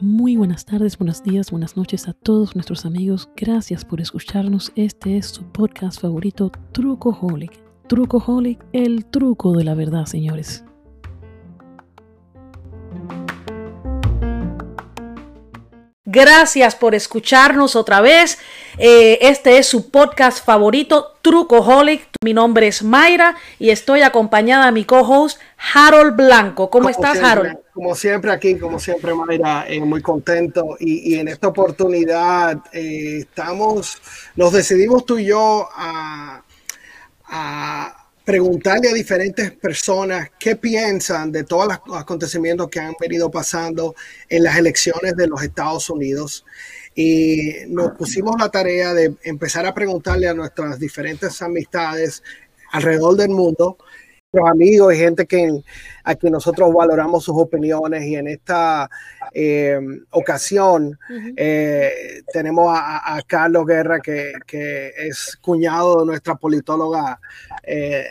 Muy buenas tardes, buenos días, buenas noches a todos nuestros amigos. Gracias por escucharnos. Este es su podcast favorito, Trucoholic. Trucoholic, el truco de la verdad, señores. Gracias por escucharnos otra vez. Eh, este es su podcast favorito, Trucoholic. Mi nombre es Mayra y estoy acompañada de mi co-host Harold Blanco. ¿Cómo estás, Harold? Como siempre aquí, como siempre, Mayra, eh, muy contento. Y, en esta oportunidad eh, estamos, nos decidimos tú y yo a preguntarle a diferentes personas qué piensan de todos los acontecimientos que han venido pasando en las elecciones de los Estados Unidos. Y nos pusimos la tarea de empezar a preguntarle a nuestras diferentes amistades alrededor del mundo los amigos y gente que, a quien nosotros valoramos sus opiniones. Y en esta eh, ocasión eh, tenemos a, Carlos Guerra que, que, es cuñado de nuestra politóloga eh,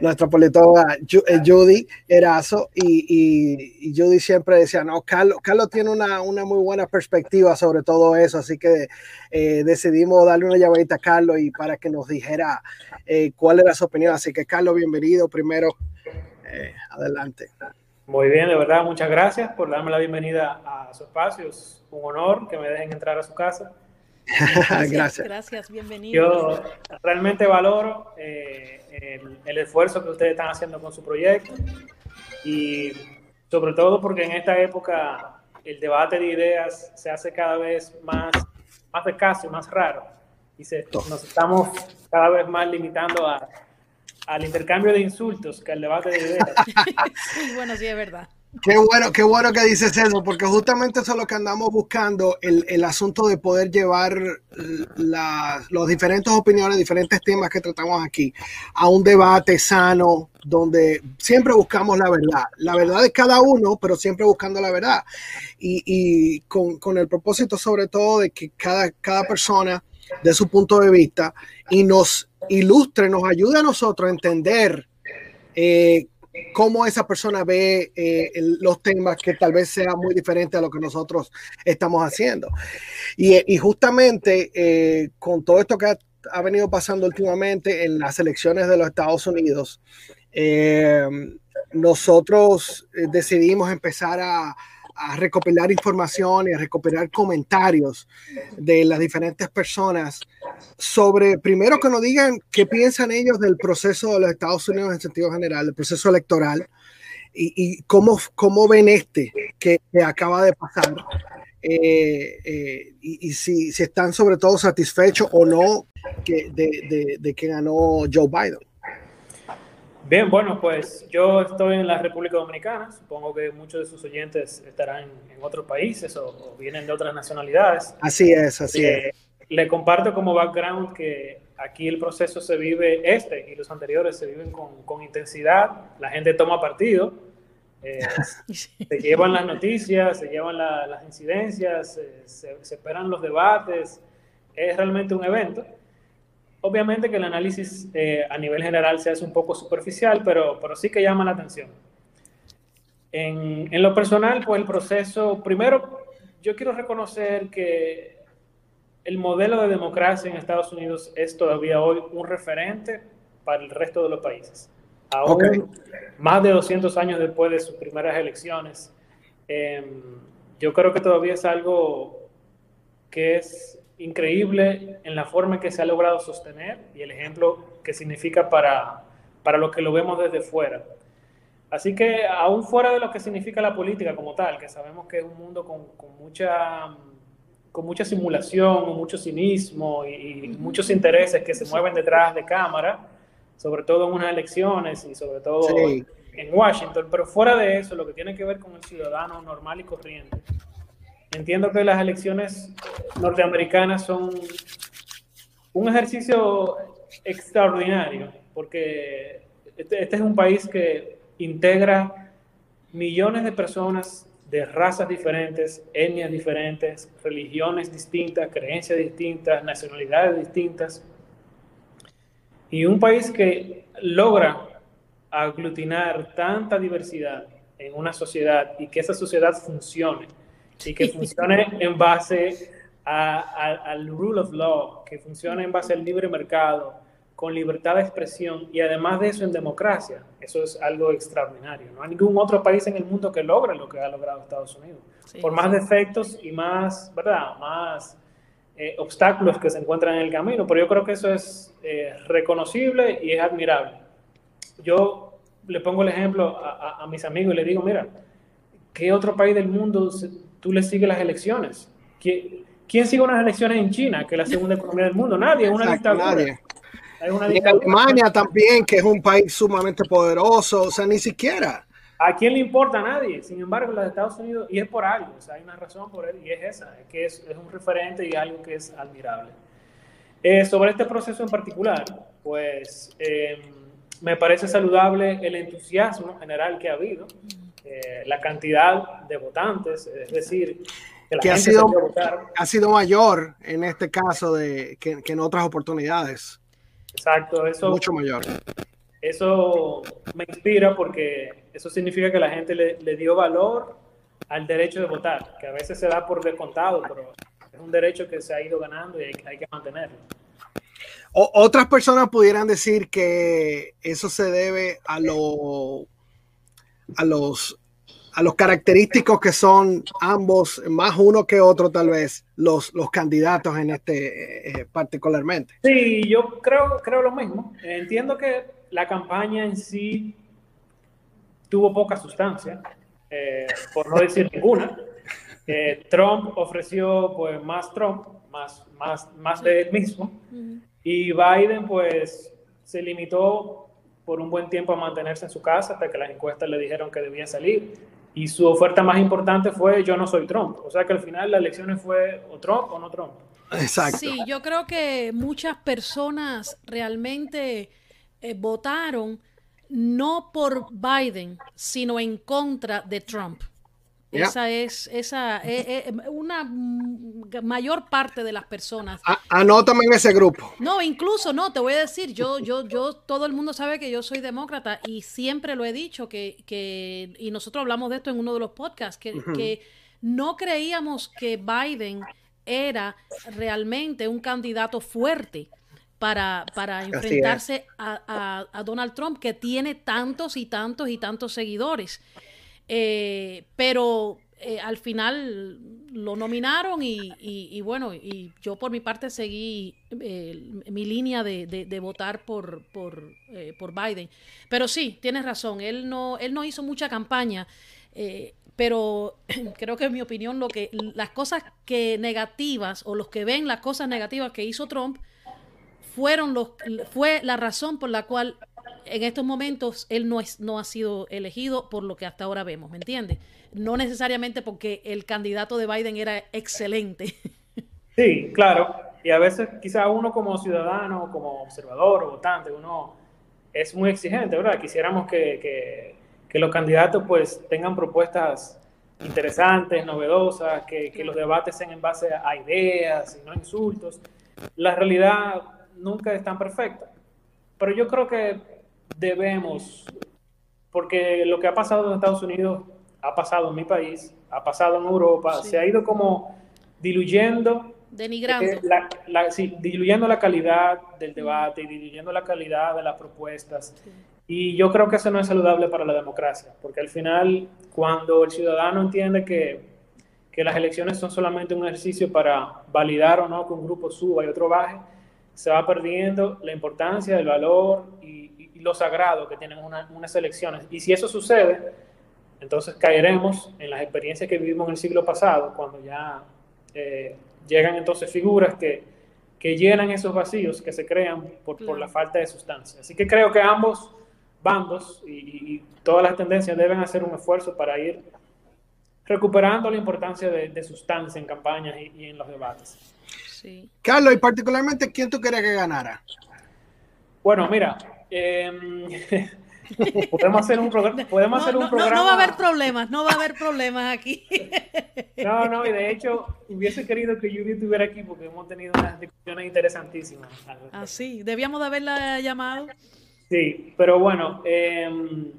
nuestra politóloga eh, Judy Erazo y, y, Judy siempre decía, no, Carlos, Carlos tiene una, una, muy buena perspectiva sobre todo eso, así que eh, decidimos darle una llamadita a Carlos y para que nos dijera eh, cuál era su opinión. Así que Carlos, bienvenido primero, adelante. Muy bien, de verdad, muchas gracias por darme la bienvenida a su espacio, es un honor que me dejen entrar a su casa. Gracias, gracias. bienvenido. Yo realmente valoro eh, el, esfuerzo que ustedes están haciendo con su proyecto y sobre todo porque en esta época el debate de ideas se hace cada vez más, más escaso y más raro y se, nos estamos cada vez más limitando a, al intercambio de insultos que al debate de ideas. bueno, sí, es verdad. Qué bueno, qué bueno que dices eso, porque justamente eso es lo que andamos buscando, el, el asunto de poder llevar las los diferentes opiniones, diferentes temas que tratamos aquí a un debate sano, donde siempre buscamos la verdad. La verdad de cada uno, pero siempre buscando la verdad. Y, y con, con, el propósito sobre todo de que cada, cada persona de su punto de vista y nos ilustre, nos ayude a nosotros a entender eh, cómo esa persona ve eh, los temas que tal vez sea muy diferente a lo que nosotros estamos haciendo. Y, justamente eh, con todo esto que ha, venido pasando últimamente en las elecciones de los Estados Unidos, eh, nosotros decidimos empezar a, a recopilar información y a recopilar comentarios de las diferentes personas sobre, primero que nos digan qué piensan ellos del proceso de los Estados Unidos en sentido general, el proceso electoral, y, cómo, cómo ven este que, acaba de pasar, eh, eh, y, si, si, están sobre todo satisfechos o no que, de que ganó Joe Biden. Bien, bueno, pues yo estoy en la República Dominicana. Supongo que muchos de sus oyentes estarán en otros países o, vienen de otras nacionalidades. Así es, así es. Le comparto como background que aquí el proceso se vive, este y los anteriores se viven con, intensidad. La gente toma partido, eh, se llevan las noticias, se llevan las incidencias, se esperan los debates. Es realmente un evento. Obviamente que el análisis eh, a nivel general se hace un poco superficial, pero, pero sí que llama la atención. En, en, lo personal, pues el proceso, primero, yo quiero reconocer que el modelo de democracia en Estados Unidos es todavía hoy un referente para el resto de los países. Aún más de 200 años después de sus primeras elecciones, em, yo creo que todavía es algo que es increíble en la forma en que se ha logrado sostener y el ejemplo que significa para, para lo que lo vemos desde fuera. Así que aún fuera de lo que significa la política como tal, que sabemos que es un mundo con, con mucha, con mucha simulación, mucho cinismo y, muchos intereses que se mueven detrás de cámara, sobre todo en unas elecciones y sobre todo en Washington, pero fuera de eso, lo que tiene que ver con el ciudadano normal y corriente, Entiendo que las elecciones norteamericanas son un ejercicio extraordinario, porque este, este, es un país que integra millones de personas de razas diferentes, etnias diferentes, religiones distintas, creencias distintas, nacionalidades distintas. Y un país que logra aglutinar tanta diversidad en una sociedad y que esa sociedad funcione y que funcione en base al rule of law, que funcione en base al libre mercado, con libertad de expresión y además de eso en democracia. Eso es algo extraordinario. No hay ningún otro país en el mundo que logre lo que ha logrado Estados Unidos. Por más defectos y más, ¿verdad? Más eh, obstáculos que se encuentran en el camino. Pero yo creo que eso es eh, reconocible y es admirable. Yo le pongo el ejemplo a, a, mis amigos y le digo, mira, ¿qué otro país del mundo tú le sigues las elecciones? ¿Quién, ¿Quién sigue unas elecciones en China, que es la segunda economía del mundo? Nadie, es una dictadura. Nadie. En Alemania también, que es un país sumamente poderoso, o sea, ni siquiera. ¿A quién le importa a nadie? Sin embargo, los Estados Unidos, y es por algo, o sea, hay una razón por él, y es esa, es que es, es un referente y algo que es admirable. Eh, sobre este proceso en particular, pues eh, me parece saludable el entusiasmo general que ha habido, eh, la cantidad de votantes, es decir, que, la que ha, sido, ha sido mayor en este caso de, que, que en otras oportunidades. Exacto, eso. Mucho mayor. Eso me inspira porque eso significa que la gente le, dio valor al derecho de votar, que a veces se da por descontado, pero es un derecho que se ha ido ganando y hay, que mantenerlo. otras personas pudieran decir que eso se debe a, lo, a los a los característicos que son ambos, más uno que otro tal vez, los, los candidatos en este eh, eh, particularmente. Sí, yo creo, creo lo mismo. Entiendo que la campaña en sí tuvo poca sustancia, eh, por no decir ninguna. Trump ofreció pues más Trump, más, más, más de él mismo, y Biden pues se limitó por un buen tiempo a mantenerse en su casa hasta que las encuestas le dijeron que debía salir y su oferta más importante fue yo no soy Trump. O sea que al final la elección fue o Trump o no Trump. Exacto. Sí, yo creo que muchas personas realmente eh, votaron no por Biden, sino en contra de Trump. Esa es esa eh, eh, una mayor parte de las personas. anótame en ese grupo. No, incluso no, te voy a decir, yo, yo, yo, todo el mundo sabe que yo soy demócrata y siempre lo he dicho que, que y nosotros hablamos de esto en uno de los podcasts, que, que no creíamos que Biden era realmente un candidato fuerte para, para enfrentarse a, a, Donald Trump, que tiene tantos y tantos y tantos seguidores. Eh, pero eh, al final lo nominaron y, bueno, y yo por mi parte seguí eh, mi línea de, votar por, por, por, Biden. Pero sí, tienes razón, él no, él no hizo mucha campaña. pero creo que en mi opinión lo que las cosas que negativas o los que ven las cosas negativas que hizo Trump fueron los fue la razón por la cual en estos momentos él no, es, no ha sido elegido por lo que hasta ahora vemos, ¿me entiendes? No necesariamente porque el candidato de Biden era excelente. Sí, claro. Y a veces quizá uno como ciudadano, como observador o votante, uno es muy exigente, ¿verdad? Quisiéramos que, que, los candidatos pues tengan propuestas interesantes, novedosas, que, que los debates sean en base a ideas y no insultos. La realidad nunca es tan perfecta. Pero yo creo que debemos, porque lo que ha pasado en Estados Unidos ha pasado en mi país, ha pasado en Europa, se ha ido como diluyendo. Denigrando. Eh, la, diluyendo la calidad del debate, diluyendo la calidad de las propuestas. Y yo creo que eso no es saludable para la democracia, porque al final, cuando el ciudadano entiende que, que las elecciones son solamente un ejercicio para validar o no que un grupo suba y otro baje, se va perdiendo la importancia, el valor y, lo sagrado que tienen unas elecciones. Y si eso sucede, entonces caeremos en las experiencias que vivimos en el siglo pasado, cuando ya eh, llegan entonces figuras que, que, llenan esos vacíos que se crean por, por, la falta de sustancia. Así que creo que ambos bandos y, todas las tendencias deben hacer un esfuerzo para ir recuperando la importancia de, sustancia en campañas y, en los debates. Carlos, y particularmente, ¿quién tú querías que ganara? Bueno, mira, Em, podemos hacer un, programa podemos hacer un programa. No va a haber problemas, no va a haber problemas aquí. no, no, y de hecho hubiese querido que Judy estuviera aquí porque hemos tenido unas discusiones interesantísimas. Ah, sí, debíamos de haberla llamado. Sí, pero bueno, em,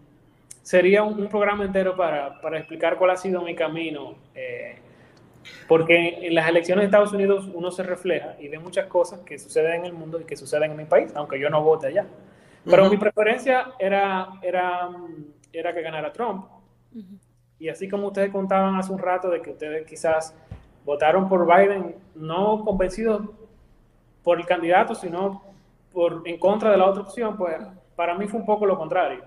sería un, programa entero para, para, explicar cuál ha sido mi camino. Eh, porque en las elecciones de Estados Unidos uno se refleja y ve muchas cosas que suceden en el mundo y que suceden en mi país, aunque yo no vote allá. Pero mi preferencia era, era, era que ganara Trump. Y así como ustedes contaban hace un rato de que ustedes quizás votaron por Biden no convencidos por el candidato, sino por en contra de la otra opción, pues para mí fue un poco lo contrario.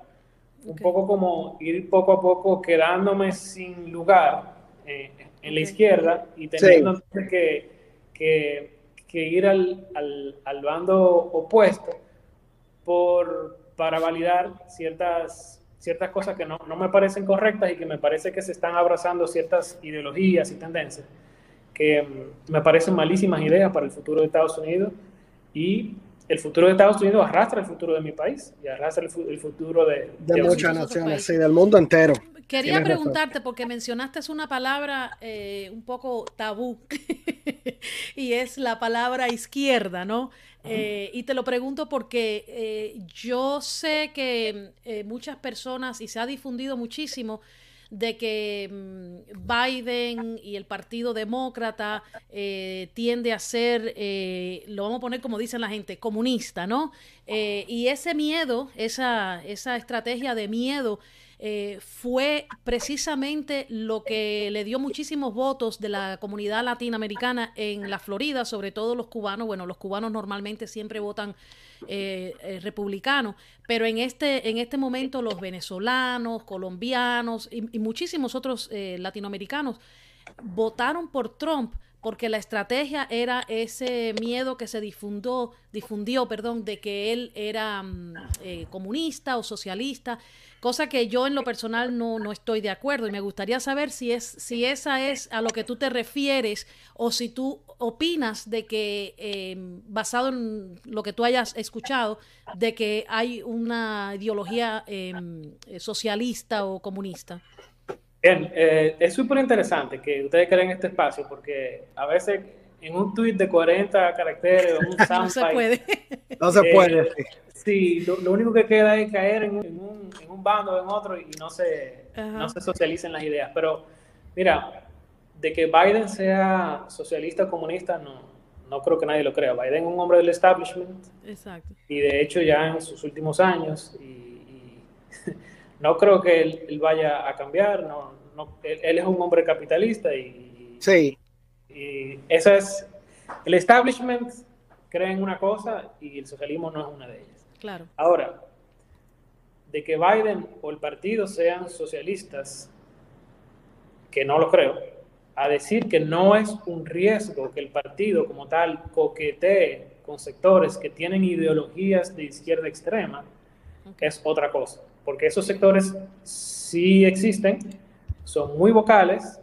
Un poco como ir poco a poco quedándome sin lugar eh, en la izquierda y teniendo que, que, que, ir al, al, al bando opuesto por, para validar ciertas, ciertas cosas que no, no, me parecen correctas y que me parece que se están abrazando ciertas ideologías y tendencias que mm, me parecen malísimas ideas para el futuro de Estados Unidos y el futuro de Estados Unidos arrastra el futuro de mi país y arrastra el, futuro de, de, muchas naciones, sí, del mundo entero. Quería preguntarte, porque mencionaste una palabra eh, un poco tabú, y es la palabra izquierda, ¿no? Eh, y te lo pregunto porque eh, yo sé que muchas personas, y se ha difundido muchísimo, de que mm, Biden y el Partido Demócrata tiende a ser, lo vamos a poner como dicen la gente, comunista, ¿no? y ese miedo, esa, esa estrategia de miedo, eh, fue precisamente lo que le dio muchísimos votos de la comunidad latinoamericana en la Florida, sobre todo los cubanos. Bueno, los cubanos normalmente siempre votan eh, eh, republicanos, pero en este, en este momento los venezolanos, colombianos y, muchísimos otros latinoamericanos votaron por Trump porque la estrategia era ese miedo que se difundió, difundió perdón, de que él era mm, comunista o socialista cosa que yo en lo personal no, no estoy de acuerdo y me gustaría saber si, es, si esa es a lo que tú te refieres o si tú opinas de que, em, basado en lo que tú hayas escuchado, de que hay una ideología em, socialista o comunista. Bien, eh, es súper interesante que ustedes creen este espacio porque a veces en un tweet de 40 caracteres o un no se puede. no se puede. Eh, Sí, lo, único que queda es caer en un, en un, bando o en otro y no se, no se socialicen las ideas. Pero mira, de que Biden sea socialista o comunista, no, no creo que nadie lo crea. Biden es un hombre del establishment. Exacto. Y de hecho ya en sus últimos años, y, no creo que él, vaya a cambiar. No, no él, es un hombre capitalista y... Sí. Y eso es... El establishment cree en una cosa y el socialismo no es una de ellas. Ahora, de que Biden o el partido sean socialistas, que no lo creo, a decir que no es un riesgo que el partido como tal coquetee con sectores que tienen ideologías de izquierda extrema, es otra cosa, porque esos sectores sí existen, son muy vocales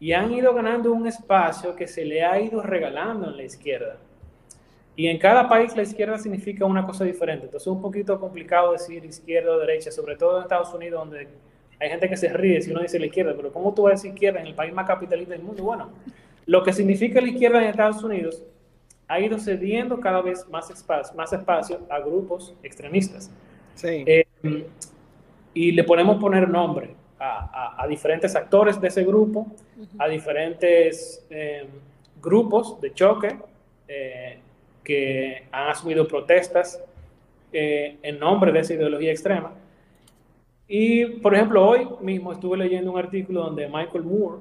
y han ido ganando un espacio que se le ha ido regalando en la izquierda. Y en cada país la izquierda significa una cosa diferente. Entonces es un poquito complicado decir izquierda o derecha, sobre todo en Estados Unidos, donde hay gente que se ríe si uno dice la izquierda, pero ¿cómo tú vas a decir izquierda en el país más capitalista del mundo? Bueno, lo que significa la izquierda en Estados Unidos ha ido cediendo cada vez más espacio, más espacio a grupos extremistas. Sí. Eh, y le ponemos poner nombre a, diferentes actores de ese grupo, a diferentes eh, grupos de choque. Eh, que han asumido protestas eh, en nombre de esa ideología extrema. Y, por ejemplo, hoy mismo estuve leyendo un artículo donde Michael Moore,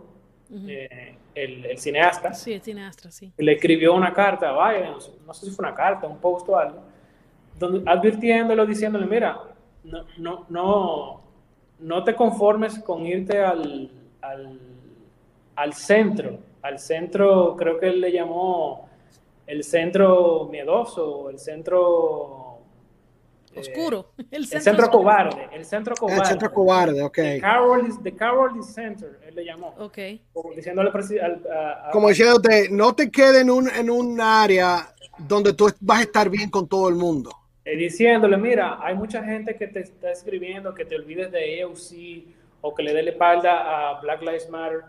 eh, el, cineasta, sí, el cineasta sí. le escribió una carta a Biden, no sé si fue una carta, un post o algo, advirtiéndolo, diciéndole, mira, no, no, no, no te conformes con irte al, al, al centro, al centro, creo que él le llamó el centro miedoso, el centro eh, oscuro, el centro, cobarde, el centro cobarde. El centro cobarde, ok. The Cowardly, the cowardly Center, él le llamó. Ok. Como diciéndole al, Como diciéndote, no te quedes en un, en un área donde tú vas a estar bien con todo el mundo. Diciéndole, mira, hay mucha gente que te está escribiendo que te olvides de EOC o que le dé la espalda a Black Lives Matter.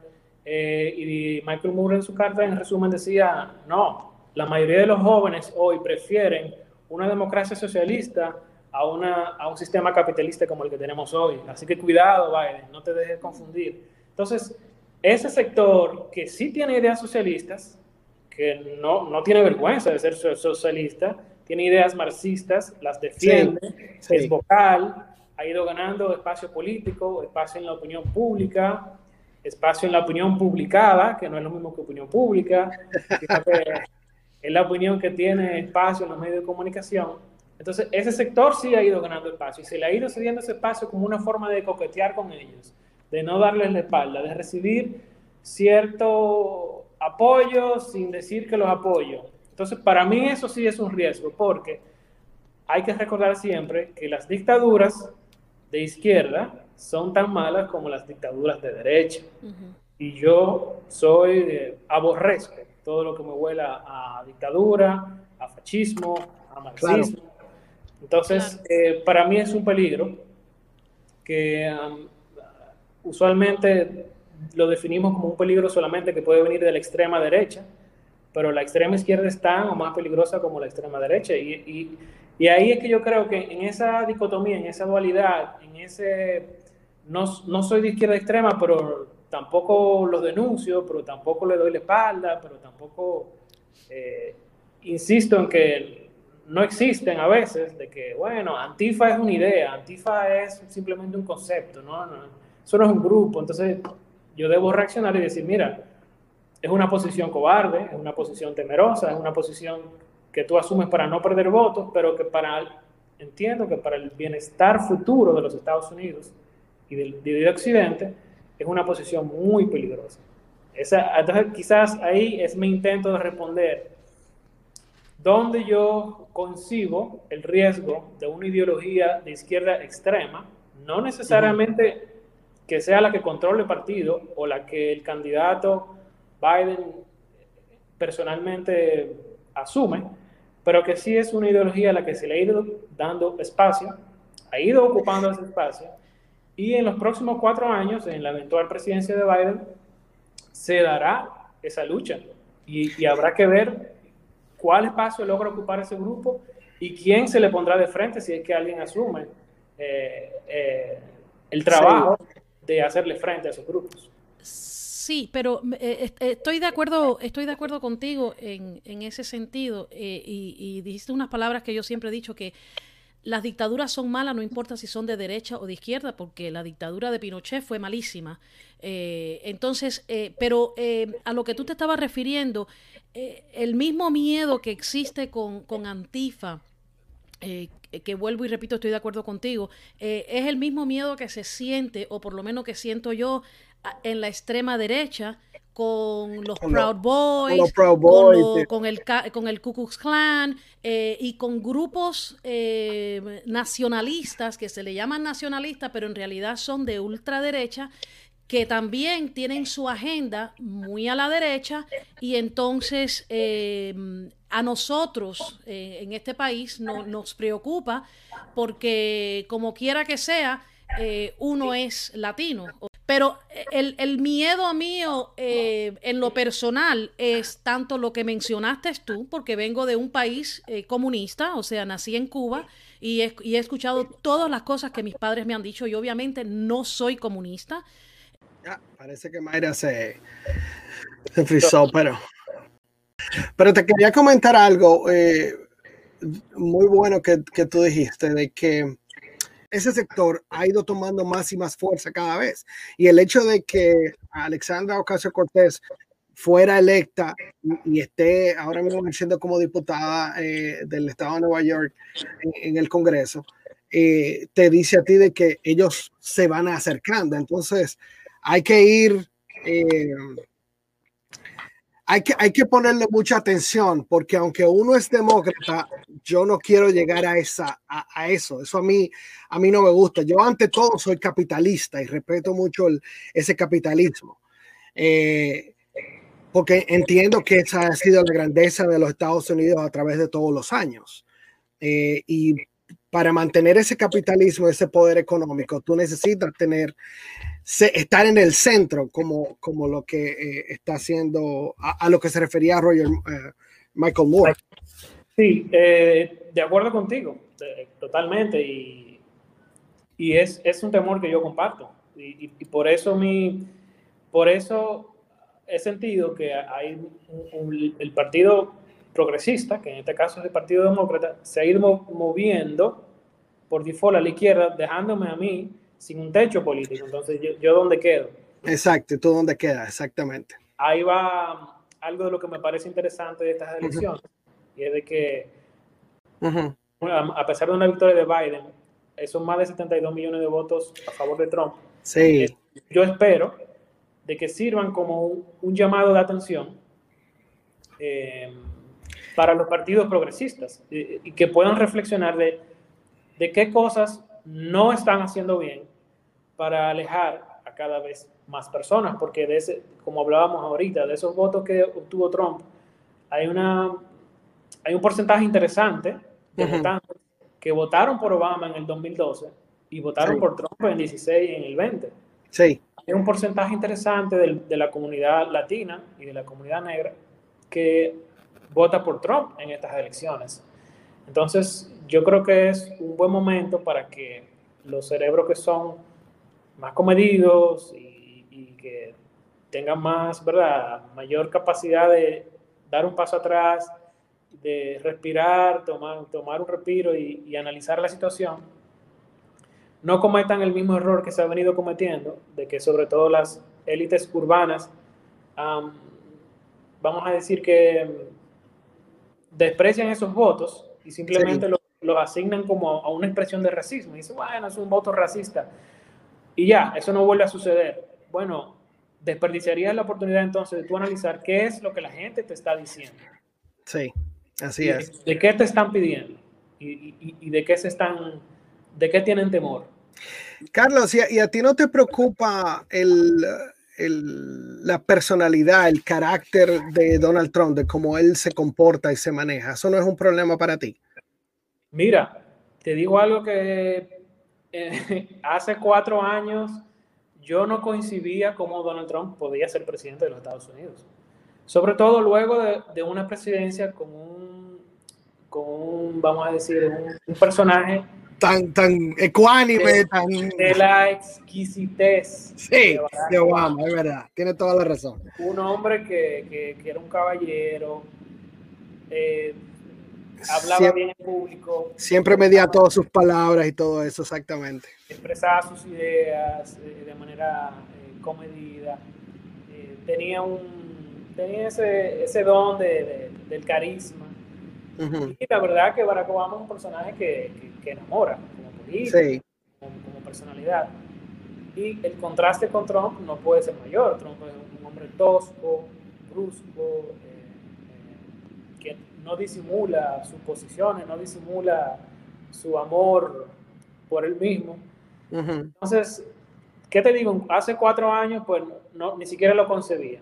Eh, y Michael Moore en su carta, en resumen, decía, no, la mayoría de los jóvenes hoy prefieren una democracia socialista a, una, a un sistema capitalista como el que tenemos hoy. Así que cuidado, Biden, no te dejes confundir. Entonces, ese sector que sí tiene ideas socialistas, que no, no tiene vergüenza de ser socialista, tiene ideas marxistas, las defiende, es vocal, ha ido ganando espacio político, espacio en la opinión pública, espacio en la opinión publicada, que no es lo mismo que opinión pública, es la opinión que tiene espacio en los medios de comunicación. Entonces, ese sector sí ha ido ganando espacio y se le ha ido cediendo ese espacio como una forma de coquetear con ellos, de no darles la espalda, de recibir cierto apoyo sin decir que los apoyo. Entonces, para mí eso sí es un riesgo, porque hay que recordar siempre que las dictaduras de izquierda son tan malas como las dictaduras de derecha. Y yo soy, aborrezco todo lo que me huela a dictadura, a fascismo, a marxismo. Entonces, eh, para mí es un peligro que usualmente lo definimos como un peligro solamente que puede venir de la extrema derecha, pero la extrema izquierda es tan o más peligrosa como la extrema derecha. Y, y, ahí es que yo creo que en esa dicotomía, en esa dualidad, en ese, no, no soy de izquierda extrema, pero tampoco lo denuncio, pero tampoco le doy la espalda, pero tampoco eh, insisto en que no existen a veces, de que, bueno, Antifa es una idea, Antifa es simplemente un concepto, ¿no? no eso no es un grupo, entonces yo debo reaccionar y decir, mira, es una posición cobarde, es una posición temerosa, es una posición que tú asumes para no perder votos, pero que para, entiendo que para el bienestar futuro de los Estados Unidos y del, del Occidente, es una posición muy peligrosa. Esa, entonces, quizás ahí es mi intento de responder. Dónde yo concibo el riesgo de una ideología de izquierda extrema, no necesariamente que sea la que controle el partido o la que el candidato Biden personalmente asume, pero que sí es una ideología a la que se le ha ido dando espacio, ha ido ocupando ese espacio, y en los próximos cuatro años, en la eventual presidencia de Biden, se dará esa lucha y, habrá que ver cuál espacio logra ocupar ese grupo y quién se le pondrá de frente si es que alguien asume eh, eh, el trabajo de hacerle frente a esos grupos. Sí, pero eh, eh, estoy de acuerdo, estoy de acuerdo contigo en, ese sentido eh, y, dijiste unas palabras que yo siempre he dicho que las dictaduras son malas, no importa si son de derecha o de izquierda, porque la dictadura de Pinochet fue malísima. entonces, pero a lo que tú te estabas refiriendo, el mismo miedo que existe con, con Antifa, que vuelvo y repito, estoy de acuerdo contigo, es el mismo miedo que se siente, o por lo menos que siento yo, en la extrema derecha con los Proud Boys, con, el, con el Ku Klux Klan eh, y con grupos eh, nacionalistas que se le llaman nacionalistas, pero en realidad son de ultraderecha, que también tienen su agenda muy a la derecha y entonces eh, a nosotros en este país no, nos preocupa porque como quiera que sea, uno es latino. Pero el, el miedo mío eh, en lo personal es tanto lo que mencionaste tú, porque vengo de un país eh, comunista, o sea, nací en Cuba y he, escuchado todas las cosas que mis padres me han dicho y obviamente no soy comunista. Parece que Mayra se, se pero, pero te quería comentar algo eh, muy bueno que, que tú dijiste, de que ese sector ha ido tomando más y más fuerza cada vez. Y el hecho de que Alexandra Ocasio Cortés fuera electa y, esté ahora mismo siendo como diputada eh, del estado de Nueva York en, el Congreso, eh, te dice a ti de que ellos se van acercando. Entonces, hay que ir eh, hay que, hay que ponerle mucha atención porque aunque uno es demócrata, yo no quiero llegar a, esa, a, eso. Eso a mí, a mí no me gusta. Yo ante todo soy capitalista y respeto mucho ese capitalismo. Eh, porque entiendo que esa ha sido la grandeza de los Estados Unidos a través de todos los años. Eh, y para mantener ese capitalismo, ese poder económico, tú necesitas tener, estar en el centro, como, como lo que eh, está haciendo, a, lo que se refería Roger eh, Michael Moore. Sí, eh, de acuerdo contigo, totalmente, y, y es, es, un temor que yo comparto, y, y, por eso mi, por eso he sentido que hay el partido progresista, que en este caso es el Partido Demócrata, se ha ido moviendo por default a la izquierda, dejándome a mí sin un techo político. Entonces, ¿yo, yo dónde quedo? Exacto, ¿tú dónde quedas? Exactamente. Ahí va algo de lo que me parece interesante de estas elecciones, y es de que, a pesar de una victoria de Biden, son más de 72 millones de votos a favor de Trump. Sí. Eh, yo espero de que sirvan como un, llamado de atención eh, para los partidos progresistas y que puedan reflexionar de, de qué cosas no están haciendo bien para alejar a cada vez más personas, porque de ese, como hablábamos ahorita, de esos votos que obtuvo Trump, hay, una, hay un porcentaje interesante de votantes que votaron por Obama en el 2012 y votaron por Trump en el 16 y en el 20. Sí. Hay un porcentaje interesante de, de la comunidad latina y de la comunidad negra que vota por Trump en estas elecciones. Entonces, yo creo que es un buen momento para que los cerebros que son más comedidos y, que tengan más, ¿verdad? Mayor capacidad de dar un paso atrás, de respirar, tomar, tomar un respiro y, analizar la situación, no cometan el mismo error que se ha venido cometiendo, de que sobre todo las élites urbanas, vamos a decir que desprecian esos votos y simplemente los, asignan como a una expresión de racismo. Y dicen, bueno, es un voto racista. Y ya, eso no vuelve a suceder. Bueno, desperdiciarías la oportunidad entonces de tú analizar qué es lo que la gente te está diciendo. Sí, así es. De qué te están pidiendo y, y, de qué se están, de qué tienen temor. Carlos, ¿y a ti no te preocupa el, la personalidad, el carácter de Donald Trump, de cómo él se comporta y se maneja. ¿Eso no es un problema para ti? Mira, te digo algo que eh, hace cuatro años yo no coincidía cómo Donald Trump podía ser presidente de los Estados Unidos. Sobre todo luego de, una presidencia con un, vamos a decir, un personaje tan, tan ecuánime, tan... De la exquisitez. Sí, de Obama, es verdad, tiene toda la razón. Un hombre que, que, era un caballero, eh, hablaba bien en público. Siempre medía todas sus palabras y todo eso, exactamente. Expresaba sus ideas eh, de manera eh, comedida. tenía un tenía ese, ese don de, del carisma. Y la verdad que Barack Obama es un personaje que, que, enamora como político, como, personalidad. Y el contraste con Trump no puede ser mayor. Trump es un hombre tosco, brusco, eh, eh, que no disimula sus posiciones, no disimula su amor por él mismo. Entonces, ¿qué te digo? Hace cuatro años, pues no, ni siquiera lo concebía.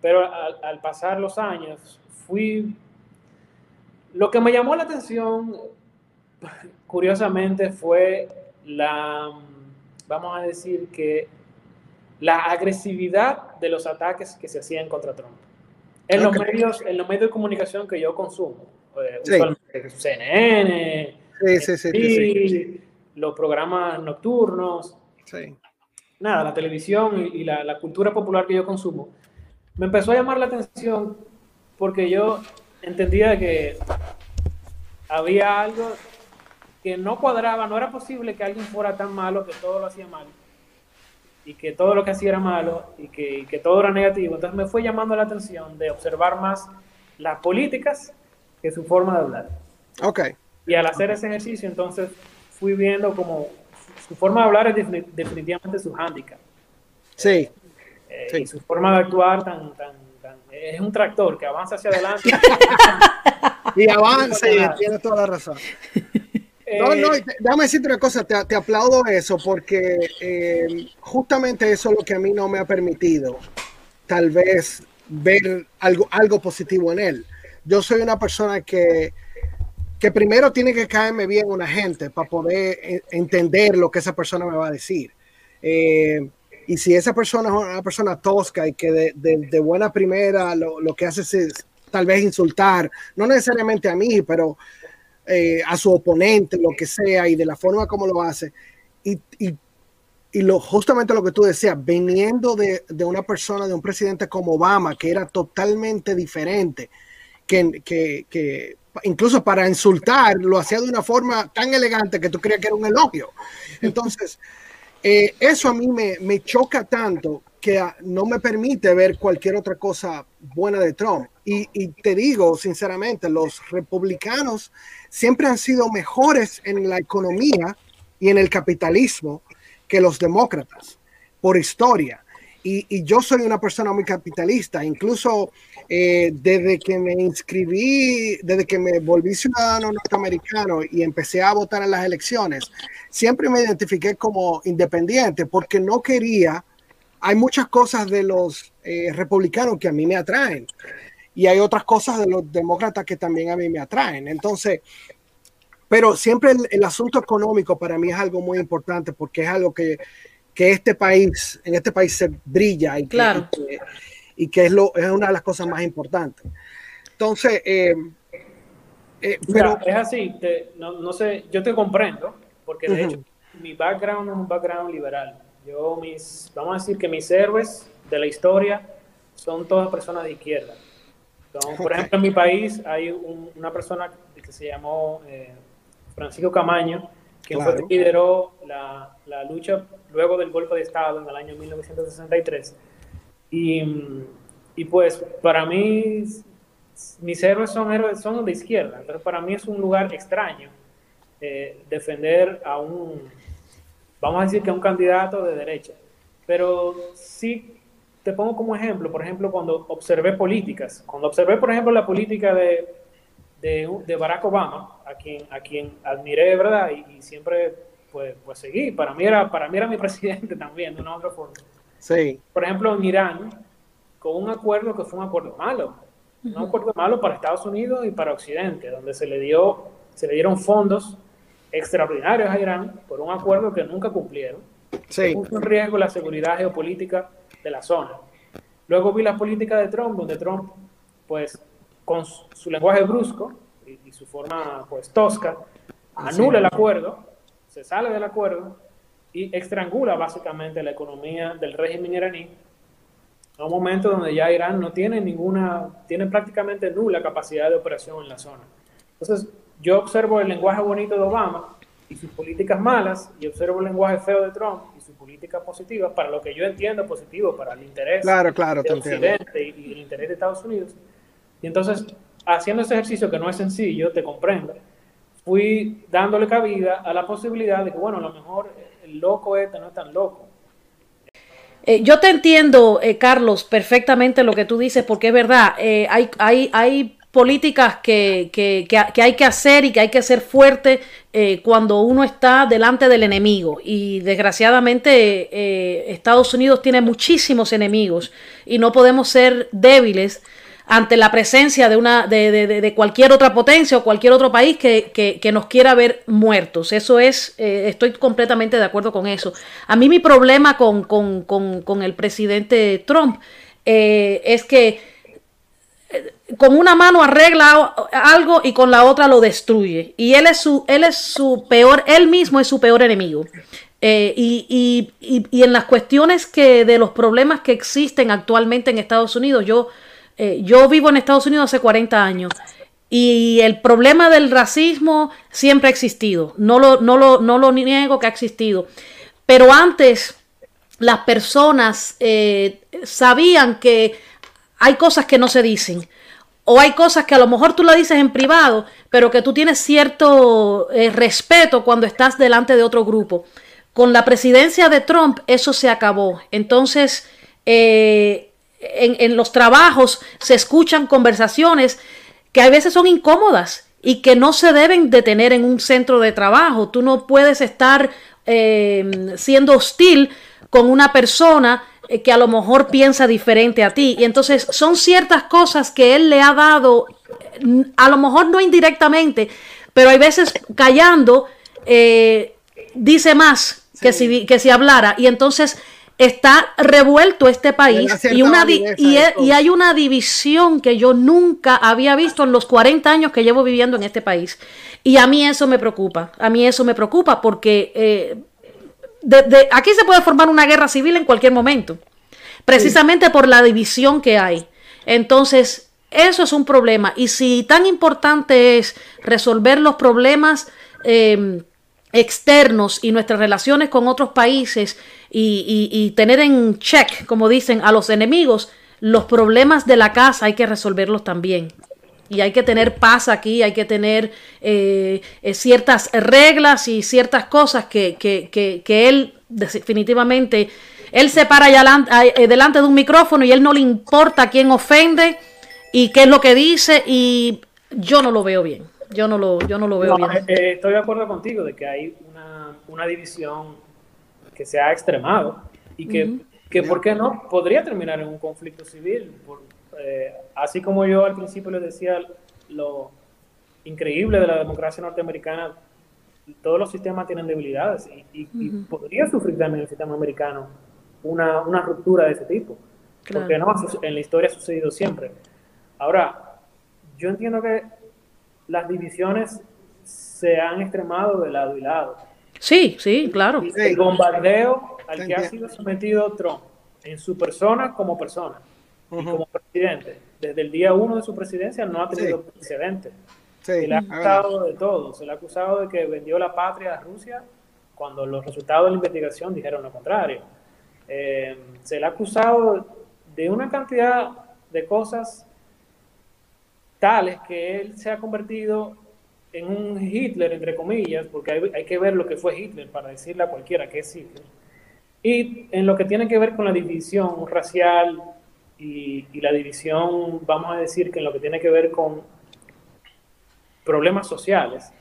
Pero al pasar los años, fui lo que me llamó la atención, curiosamente, fue la, vamos a decir que la agresividad de los ataques que se hacían contra Trump. En, los, medios, en los medios de comunicación que yo consumo, eh, CNN, los programas nocturnos, nada, la televisión y, la, la cultura popular que yo consumo, me empezó a llamar la atención porque yo entendía que había algo que no cuadraba, no era posible que alguien fuera tan malo que todo lo hacía mal y que todo lo que hacía era malo y que, que todo era negativo. Entonces me fue llamando la atención de observar más las políticas que su forma de hablar. Ok. Y al hacer ese ejercicio, entonces fui viendo como su, forma de hablar es definitivamente su hándicap. Sí. Eh, sí. Y su forma de actuar tan, tan es un tractor que avanza hacia adelante. y avanza y tiene toda la razón. No, no, eh, déjame decirte una cosa, te, te aplaudo eso porque eh, justamente eso es lo que a mí no me ha permitido tal vez ver algo, algo positivo en él. Yo soy una persona que, que primero tiene que caerme bien una gente para poder eh, entender lo que esa persona me va a decir. Eh, y si esa persona es una persona tosca y que de, buena primera lo, que hace es tal vez insultar, no necesariamente a mí, pero eh, a su oponente, lo que sea, y de la forma como lo hace. Y, y, lo, justamente lo que tú decías, viniendo de, de, una persona, de un presidente como Obama, que era totalmente diferente, que, que, que incluso para insultar, lo hacía de una forma tan elegante que tú creías que era un elogio. Entonces, eh, eso a mí me, choca tanto que no me permite ver cualquier otra cosa buena de Trump. Y, te digo, sinceramente, los republicanos siempre han sido mejores en la economía y en el capitalismo que los demócratas, por historia. Y, y yo soy una persona muy capitalista, incluso eh, desde que me inscribí, desde que me volví ciudadano norteamericano y empecé a votar en las elecciones, siempre me identifiqué como independiente porque no quería, hay muchas cosas de los eh, republicanos que a mí me atraen y hay otras cosas de los demócratas que también a mí me atraen. Entonces, pero siempre el, asunto económico para mí es algo muy importante porque es algo que, que este país, en este país se brilla y claro y que es, lo, es una de las cosas más importantes. Entonces, eh, eh, pero... es así, no, no, sé, yo te comprendo, porque de hecho mi background es un background liberal. Yo, mis, vamos a decir que mis héroes de la historia son todas personas de izquierda. por ejemplo, en mi país hay una persona que se llamó eh, Francisco Camaño, que lideró la, la, lucha luego del golpe de Estado en el año 1963 y, pues para mí, mis héroes son héroes son de izquierda, pero para mí es un lugar extraño eh, defender a un, vamos a decir que a un candidato de derecha. Pero sí te pongo como ejemplo, por ejemplo, cuando observé políticas, cuando observé, por ejemplo, la política de, de, Barack Obama, a quien, a quien admiré, ¿verdad? Y, siempre pues, pues seguí. Para mí, era, para mí era mi presidente también, de una u otra forma. Por ejemplo, en Irán, con un acuerdo que fue un acuerdo malo, un acuerdo malo para Estados Unidos y para Occidente, donde se le, dio, se le dieron fondos extraordinarios a Irán por un acuerdo que nunca cumplieron. Sí. Puso en riesgo la seguridad geopolítica de la zona. Luego vi la política de Trump, donde Trump, pues, con su lenguaje brusco y, su forma, pues, tosca, anula el acuerdo, se sale del acuerdo y estrangula básicamente la economía del régimen iraní a un momento donde ya Irán no tiene ninguna, tiene prácticamente nula capacidad de operación en la zona. Entonces, yo observo el lenguaje bonito de Obama y sus políticas malas, y observo el lenguaje feo de Trump y sus políticas positivas, para lo que yo entiendo positivo, para el interés claro, claro, de Occidente y, el interés de Estados Unidos. Y entonces, haciendo ese ejercicio que no es sencillo, te comprendo, fui dándole cabida a la posibilidad de que, bueno, a lo mejor loco este no es tan loco. Eh, yo te entiendo, eh, Carlos, perfectamente lo que tú dices, porque es verdad, eh, hay, hay, hay políticas que, que, que, hay que hacer y que hay que ser fuerte cuando uno está delante del enemigo. Y desgraciadamente Estados Unidos tiene muchísimos enemigos y no podemos ser débiles ante la presencia de, una, de, de, cualquier otra potencia o cualquier otro país que, que, nos quiera ver muertos. Eso es, eh, estoy completamente de acuerdo con eso. A mí mi problema con, con, con, con el presidente Trump eh, es que eh, con una mano arregla algo y con la otra lo destruye. Y él es su, él es su peor, él mismo es su peor enemigo. Y, y, y, y en las cuestiones que de los problemas que existen actualmente en Estados Unidos, yo eh, yo vivo en Estados Unidos hace 40 años y el problema del racismo siempre ha existido. No lo, no lo, no lo niego que ha existido. Pero antes las personas eh, sabían que hay cosas que no se dicen. O hay cosas que a lo mejor tú la dices en privado, pero que tú tienes cierto eh, respeto cuando estás delante de otro grupo. Con la presidencia de Trump eso se acabó. Entonces, en, los trabajos se escuchan conversaciones que a veces son incómodas y que no se deben detener en un centro de trabajo. Tú no puedes estar em, siendo hostil con una persona eh, que a lo mejor piensa diferente a ti. Y entonces son ciertas cosas que él le ha dado, a lo mejor no indirectamente, pero hay veces callando eh, dice más que, si, que si hablara. Y entonces está revuelto este país y, una y, y, hay una división que yo nunca había visto en los 40 años que llevo viviendo en este país. Y a mí eso me preocupa, a mí eso me preocupa porque eh, de, aquí se puede formar una guerra civil en cualquier momento, precisamente por la división que hay. Entonces, eso es un problema. Y si tan importante es resolver los problemas eh, externos y nuestras relaciones con otros países y, tener en check, como dicen, a los enemigos, los problemas de la casa hay que resolverlos también. Y hay que tener paz aquí, hay que tener eh, eh, ciertas reglas y ciertas cosas que, que, él definitivamente, él se para allá eh, delante de un micrófono y él no le importa quién ofende y qué es lo que dice y yo no lo veo bien. Yo no lo, yo no lo veo bien. estoy de acuerdo contigo de que hay una, una división que se ha extremado y que, que, ¿por qué no? Podría terminar en un conflicto civil. Eh, así como yo al principio les decía lo increíble de la democracia norteamericana, todos los sistemas tienen debilidades y, podría sufrir también el sistema americano una, una ruptura de ese tipo. Porque no, en la historia ha sucedido siempre. Ahora, yo entiendo que las divisiones se han extremado de lado y lado. Sí, sí, claro. El bombardeo al que ha sido sometido Trump en su persona como persona y como presidente, desde el día uno de su presidencia no ha tenido precedente. se le ha acusado de todo. Se le ha acusado de que vendió la patria a Rusia cuando los resultados de la investigación dijeron lo contrario. Eh, se le ha acusado de una cantidad de cosas tales que él se ha convertido en un Hitler, entre comillas, porque hay, que ver lo que fue Hitler para decirle a cualquiera que es Hitler, y en lo que tiene que ver con la división racial y, la división, vamos a decir que en lo que tiene que ver con problemas sociales.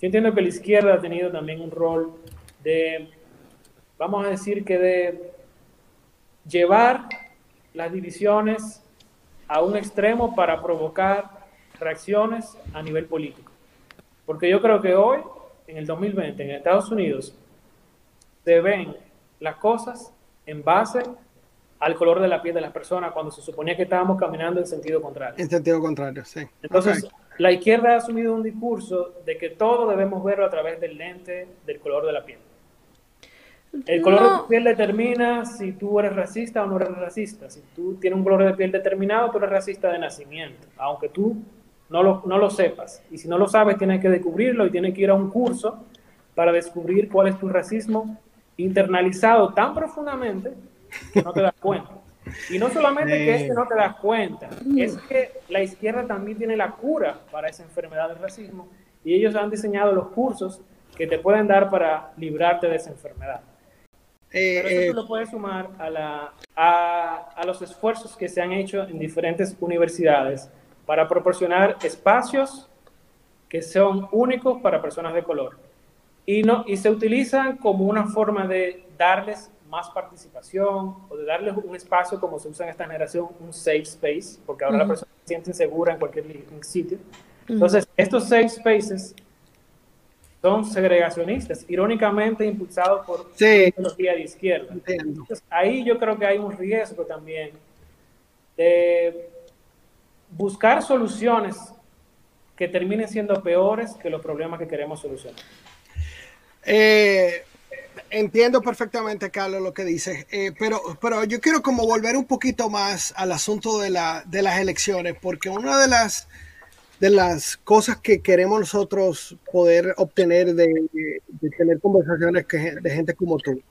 Yo entiendo que la izquierda ha tenido también un rol de, vamos a decir que de llevar las divisiones a un extremo para provocar reacciones a nivel político. Porque yo creo que hoy, en el 2020, en Estados Unidos, se ven las cosas en base al color de la piel de las personas cuando se suponía que estábamos caminando en sentido contrario. En sentido contrario, sí. Entonces, la izquierda ha asumido un discurso de que todo debemos verlo a través del lente del color de la piel. El color de tu piel determina si tú eres racista o no eres racista. Si tú tienes un color de piel determinado, tú eres racista de nacimiento. Aunque tú no lo, no lo sepas. Y si no lo sabes, tienes que descubrirlo y tienes que ir a un curso para descubrir cuál es tu racismo internalizado tan profundamente que no te das cuenta. Y no solamente que es que no te das cuenta, es que la izquierda también tiene la cura para esa enfermedad del racismo y ellos han diseñado los cursos que te pueden dar para librarte de esa enfermedad. Eh, Pero eso eh, lo puedes sumar a, la, a, a los esfuerzos que se han hecho en diferentes universidades para proporcionar espacios que son únicos para personas de color. Y, no, y se utilizan como una forma de darles más participación o de darles un espacio como se usa en esta generación, un safe space, porque ahora la persona se siente insegura en cualquier sitio. Entonces, estos safe spaces son segregacionistas, irónicamente impulsados por la tecnología de izquierda. Entonces, ahí yo creo que hay un riesgo también de buscar soluciones que terminen siendo peores que los problemas que queremos solucionar. Eh, entiendo perfectamente, Carlos, lo que dices, eh, pero, pero yo quiero como volver un poquito más al asunto de, la, de las elecciones, porque una de las, de las cosas que queremos nosotros poder obtener de, tener conversaciones de gente como tú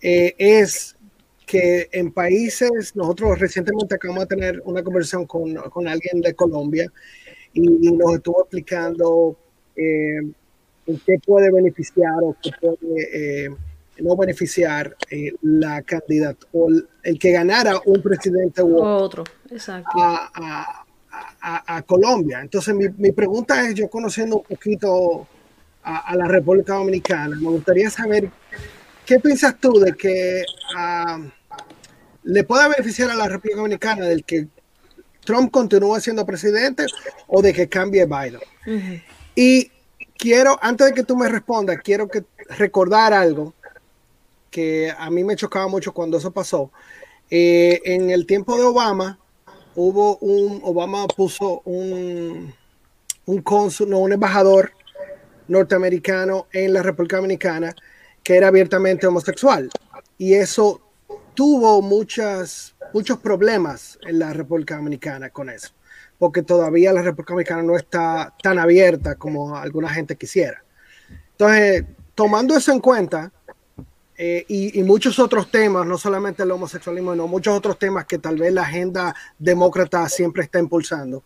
eh, es que en países, nosotros recientemente acabamos de tener una conversación con, con alguien de Colombia y, nos estuvo explicando eh, en qué puede beneficiar o qué puede eh, no beneficiar eh, la candidata o el, que ganara un presidente u otro, Exacto. A, a, a, Colombia. Entonces mi, mi, pregunta es, yo conociendo un poquito a, la República Dominicana, me gustaría saber ¿qué piensas tú de que ah, le pueda beneficiar a la República Dominicana del que Trump continúe siendo presidente o de que cambie Biden? Y quiero, antes de que tú me respondas, quiero que recordar algo que a mí me chocaba mucho cuando eso pasó. Eh, en el tiempo de Obama, hubo un, Obama puso un, un cónsul, no, un embajador norteamericano en la República Dominicana que era abiertamente homosexual. Y eso tuvo muchas, muchos problemas en la República Dominicana con eso, porque todavía la República Dominicana no está tan abierta como alguna gente quisiera. Entonces, tomando eso en cuenta, eh, y, muchos otros temas, no solamente el homosexualismo, sino muchos otros temas que tal vez la agenda demócrata siempre está impulsando.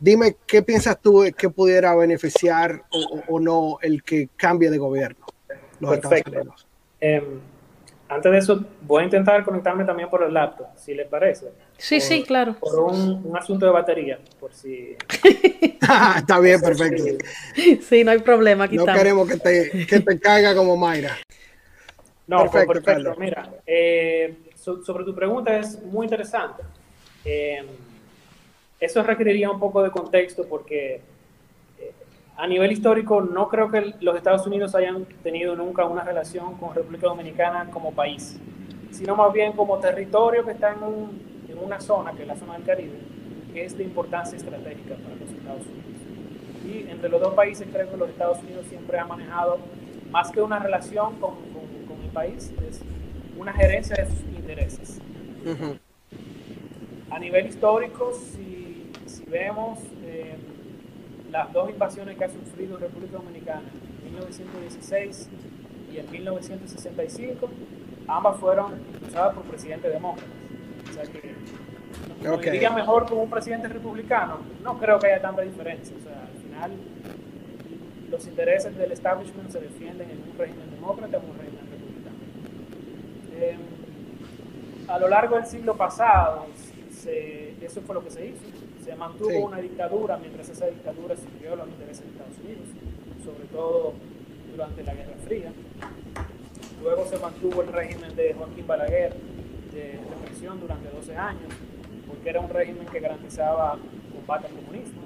Dime, ¿qué piensas tú que pudiera beneficiar o, no el que cambie de gobierno? Perfecto. Em, antes de eso, voy a intentar conectarme también por el laptop, si les parece. Sí, sí, claro. Por un, asunto de batería, por si... Está bien, perfecto. Sí, no hay problema. no queremos que te, que te caiga como Mayra. No, pues, perfecto. Mira, eh, sobre tu pregunta es muy interesante. Eh, eso requeriría un poco de contexto porque a nivel histórico no creo que los Estados Unidos hayan tenido nunca una relación con República Dominicana como país, sino más bien como territorio que está en, una zona, que es la zona del Caribe, que es de importancia estratégica para los Estados Unidos. Y entre los dos países creo que los Estados Unidos siempre han manejado más que una relación con país es una gerencia de sus intereses. A nivel histórico, si, si vemos eh, las dos invasiones que ha sufrido República Dominicana en 1916 y en 1965, ambas fueron impulsadas por presidentes demócratas. O sea que okay. diría mejor con un presidente republicano, no creo que haya tanta diferencia. O sea, al final los intereses del establishment se defienden en un régimen demócrata o en un régimen eh, a lo largo del siglo pasado, eso fue lo que se hizo. Se mantuvo una dictadura mientras esa dictadura sirvió a los intereses de Estados Unidos, sobre todo durante la Guerra Fría. Luego se mantuvo el régimen de Joaquín Balaguer de represión durante 12 años, porque era un régimen que garantizaba combate al comunismo.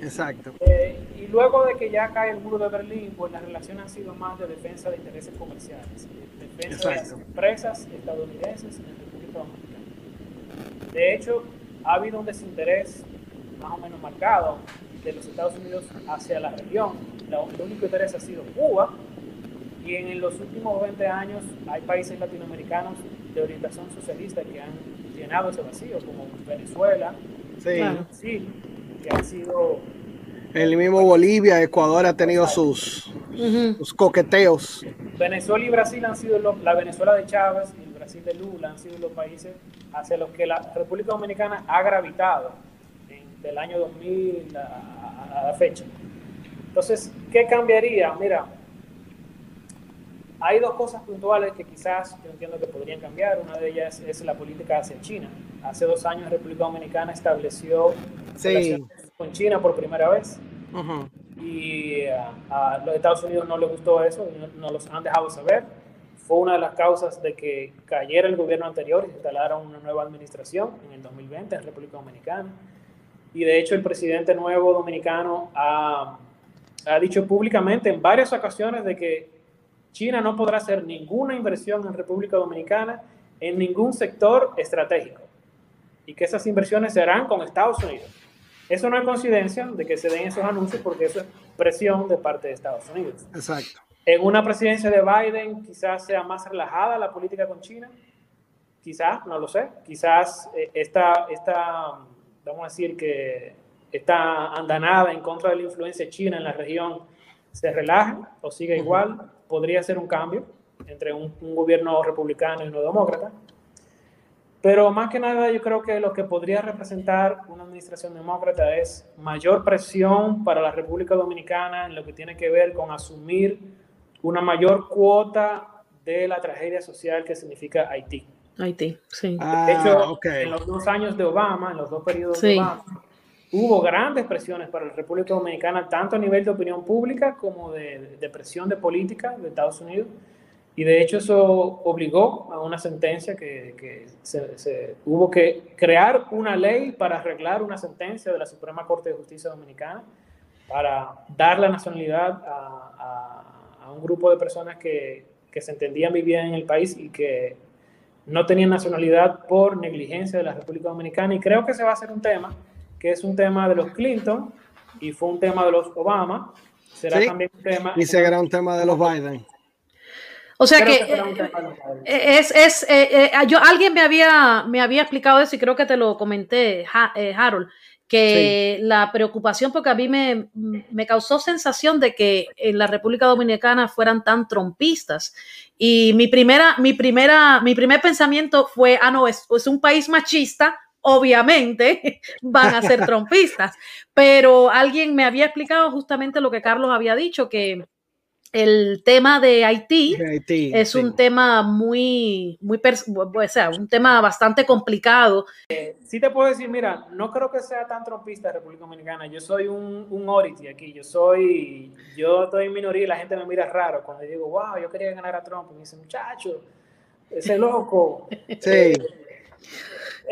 Exacto. Eh, y luego de que ya cae el muro de Berlín, pues las relaciones han sido más de defensa de intereses comerciales defensa de las empresas estadounidenses en República Dominicana. De hecho, ha habido un desinterés más o menos marcado de los Estados Unidos hacia la región. El único interés ha sido Cuba y en los últimos 20 años hay países latinoamericanos de orientación socialista que han llenado ese vacío, como Venezuela, sí. que han sido el mismo Bolivia, Ecuador ha tenido sus, sus coqueteos. Venezuela y Brasil han sido la Venezuela de Chávez y el Brasil de Lula han sido los países hacia los que la República Dominicana ha gravitado del año 2000 a, la fecha. Entonces, ¿qué cambiaría? Mira, hay dos cosas puntuales que quizás yo entiendo que podrían cambiar. Una de ellas es la política hacia China. Hace dos años República Dominicana estableció relaciones con China por primera vez. Y eh, a, los Estados Unidos no les gustó eso, no, no, los han dejado saber. Fue una de las causas de que cayera el gobierno anterior y se instalara una nueva administración en el 2020 en República Dominicana. Y de hecho el presidente nuevo dominicano ha, ha dicho públicamente en varias ocasiones de que China no podrá hacer ninguna inversión en República Dominicana en ningún sector estratégico y que esas inversiones se harán con Estados Unidos. Eso no es coincidencia de que se den esos anuncios porque eso es presión de parte de Estados Unidos. Exacto. En una presidencia de Biden quizás sea más relajada la política con China, quizás, no lo sé, quizás eh, esta, esta, vamos a decir que esta andanada en contra de la influencia china en la región se relaje o siga igual, podría ser un cambio entre un, un gobierno republicano y uno demócrata. Pero más que nada yo creo que lo que podría representar una administración demócrata es mayor presión para la República Dominicana en lo que tiene que ver con asumir una mayor cuota de la tragedia social que significa Haití. Haití, sí. de hecho, ah, en los dos años de Obama, en los dos periodos de Obama, hubo grandes presiones para la República Dominicana, tanto a nivel de opinión pública como de, de presión de política de Estados Unidos. Y de hecho eso obligó a una sentencia que, que se, hubo que crear una ley para arreglar una sentencia de la Suprema Corte de Justicia Dominicana para dar la nacionalidad a, a, un grupo de personas que, que, se entendían vivir en el país y que no tenían nacionalidad por negligencia de la República Dominicana. Y creo que se va a hacer un tema, que es un tema de los Clinton y fue un tema de los Obama. Será también un tema. Y será un tema de los Biden. O sea que, eh, es, es eh, eh, yo, alguien me había, me había explicado eso y creo que te lo comenté, Harold, que la preocupación, porque a mí me, me, causó sensación de que en la República Dominicana fueran tan trompistas. Y mi primera, mi primera, mi primer pensamiento fue, ah, no, es, es un país machista, obviamente van a ser trompistas. Pero alguien me había explicado justamente lo que Carlos había dicho, que el tema de Haití, es un tema muy, muy, o sea, un tema bastante complicado. Eh, sí te puedo decir, mira, no creo que sea tan trompista República Dominicana. Yo soy un, un ority aquí. Yo soy, yo estoy en minoría y la gente me mira raro cuando digo, wow, yo quería ganar a Trump. Y me dice, muchacho, ese loco. sí.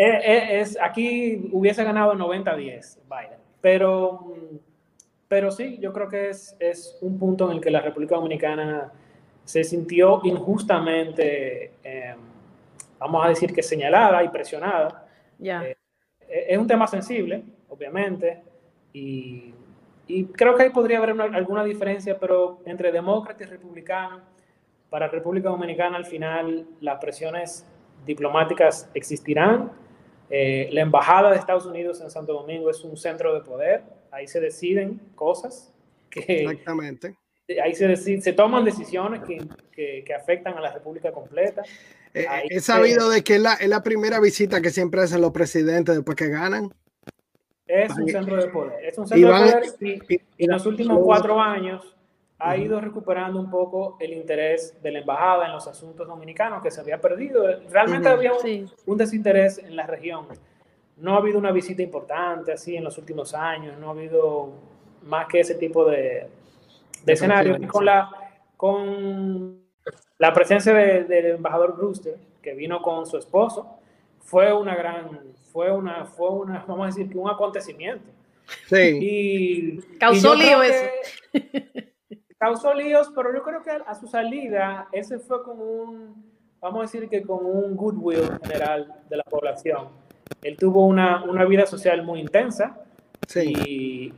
Eh, eh, es, aquí hubiese ganado 90-10 Biden. Pero mm, pero sí, yo creo que es, es un punto en el que la República Dominicana se sintió injustamente, em, vamos a decir que señalada y presionada. Ya. Eh, es un tema sensible, obviamente, y, y, creo que ahí podría haber alguna diferencia, pero entre demócrata y republicano, para República Dominicana al final las presiones diplomáticas existirán. Eh, la Embajada de Estados Unidos en Santo Domingo es un centro de poder ahí se deciden cosas que... Exactamente. Ahí se, se toman decisiones que, que, afectan a la República completa. Eh, eh, he sabido de que es la, es la, primera visita que siempre hacen los presidentes después que ganan. Es un centro de poder. Es un centro de poder y, en los últimos cuatro años ha ido recuperando un poco el interés de la embajada en los asuntos dominicanos que se había perdido. Realmente había un, un, desinterés en la región no ha habido una visita importante así en los últimos años, no ha habido más que ese tipo de, de escenarios. Y con la, con la presencia del embajador Brewster, que vino con su esposo, fue una gran, fue una, fue una, vamos a decir que un acontecimiento. Sí. Y, causó líos eso. Causó líos, pero yo creo que a su salida, ese fue como un, vamos a decir que con un goodwill general de la población él tuvo una, una vida social muy intensa y,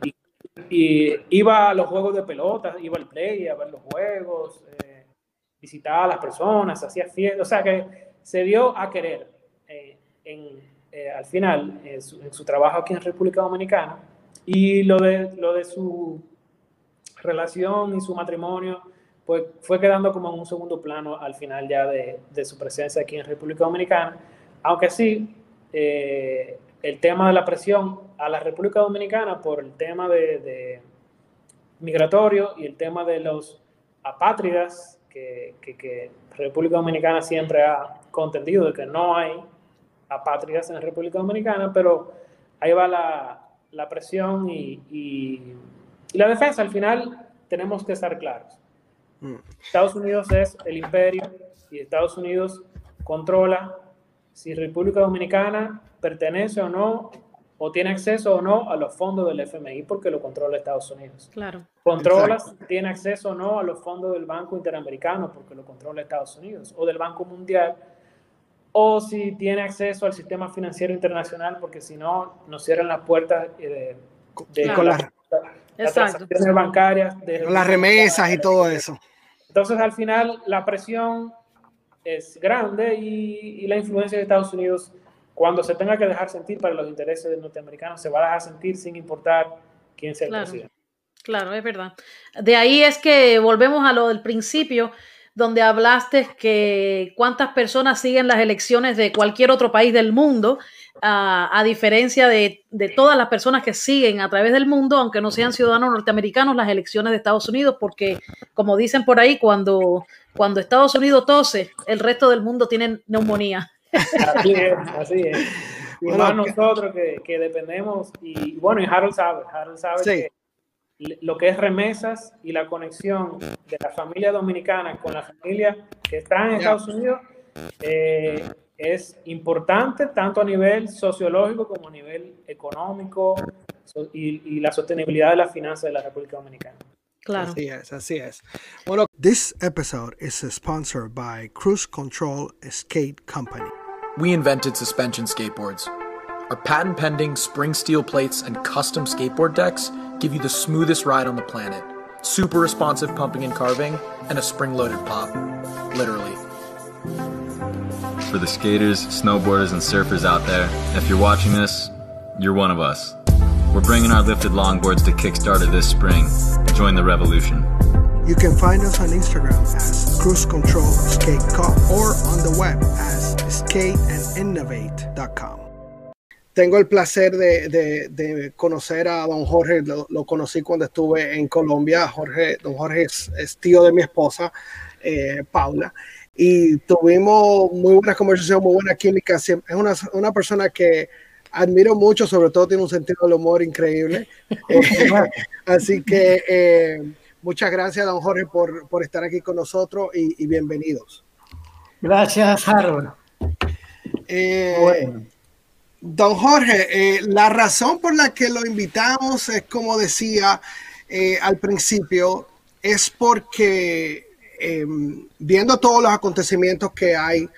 y, iba a los juegos de pelota, iba al play, a ver los juegos, eh, visitaba a las personas, hacía fiestas, o sea que se dio a querer eh, en, eh, al final en su, en su, trabajo aquí en República Dominicana y lo de, lo de su relación y su matrimonio pues fue quedando como en un segundo plano al final ya de, de su presencia aquí en República Dominicana, aunque sí eh, el tema de la presión a la República Dominicana por el tema de, migratorio y el tema de los apátridas, que, que, República Dominicana siempre ha contendido de que no hay apátridas en la República Dominicana, pero ahí va la, la presión y, y, la defensa. Al final tenemos que estar claros. Mm. Estados Unidos es el imperio y Estados Unidos controla si República Dominicana pertenece o no, o tiene acceso o no a los fondos del FMI porque lo controla Estados Unidos. Claro. Controla si tiene acceso o no a los fondos del Banco Interamericano porque lo controla Estados Unidos, o del Banco Mundial, o si tiene acceso al sistema financiero internacional porque si no, nos cierran las puertas de, las, transacciones bancarias. De las remesas y todo eso. Entonces, al final, la presión es grande y, la influencia de Estados Unidos, cuando se tenga que dejar sentir para los intereses de norteamericanos, se va a dejar sentir sin importar quién sea el presidente. Claro, es verdad. De ahí es que volvemos a lo del principio, donde hablaste que cuántas personas siguen las elecciones de cualquier otro país del mundo, a, diferencia de, de, todas las personas que siguen a través del mundo, aunque no sean ciudadanos norteamericanos, las elecciones de Estados Unidos, porque como dicen por ahí, cuando cuando Estados Unidos tose, el resto del mundo tiene neumonía. Así es, así es. Y más nosotros que, que, dependemos, y bueno, y Harold sabe, Harold sabe que lo que es remesas y la conexión de la familia dominicana con la familia que está en Estados Unidos eh, es importante tanto a nivel sociológico como a nivel económico, y, la sostenibilidad de la finanza de la República Dominicana. Claro. Así es, así es. Bueno, this episode is sponsored by Cruise Control Skate Company. We invented suspension skateboards. Our patent pending spring steel plates and custom skateboard decks give you the smoothest ride on the planet. Super responsive pumping and carving, and a spring loaded pop. Literally. For the skaters, snowboarders, and surfers out there, if you're watching this, you're one of us. We're bringing our lifted longboards to Kickstarter this spring. Join the revolution. You can find us on Instagram as Cruise Control Skate Cup or on the web as skateandinnovate.com. Tengo el placer de, de, de, conocer a don Jorge, lo, lo, conocí cuando estuve en Colombia. Jorge, don Jorge es, es tío de mi esposa, eh, Paula, y tuvimos muy buena conversación, muy buena química. Es una, una persona que admiro mucho, sobre todo tiene un sentido del humor increíble. Eh, así que eh, muchas gracias, don Jorge, por, por estar aquí con nosotros y, y bienvenidos. Gracias, Harold. Bueno. Don Jorge, la razón por la que lo invitamos es, como decía al principio, es porque viendo todos los acontecimientos que hay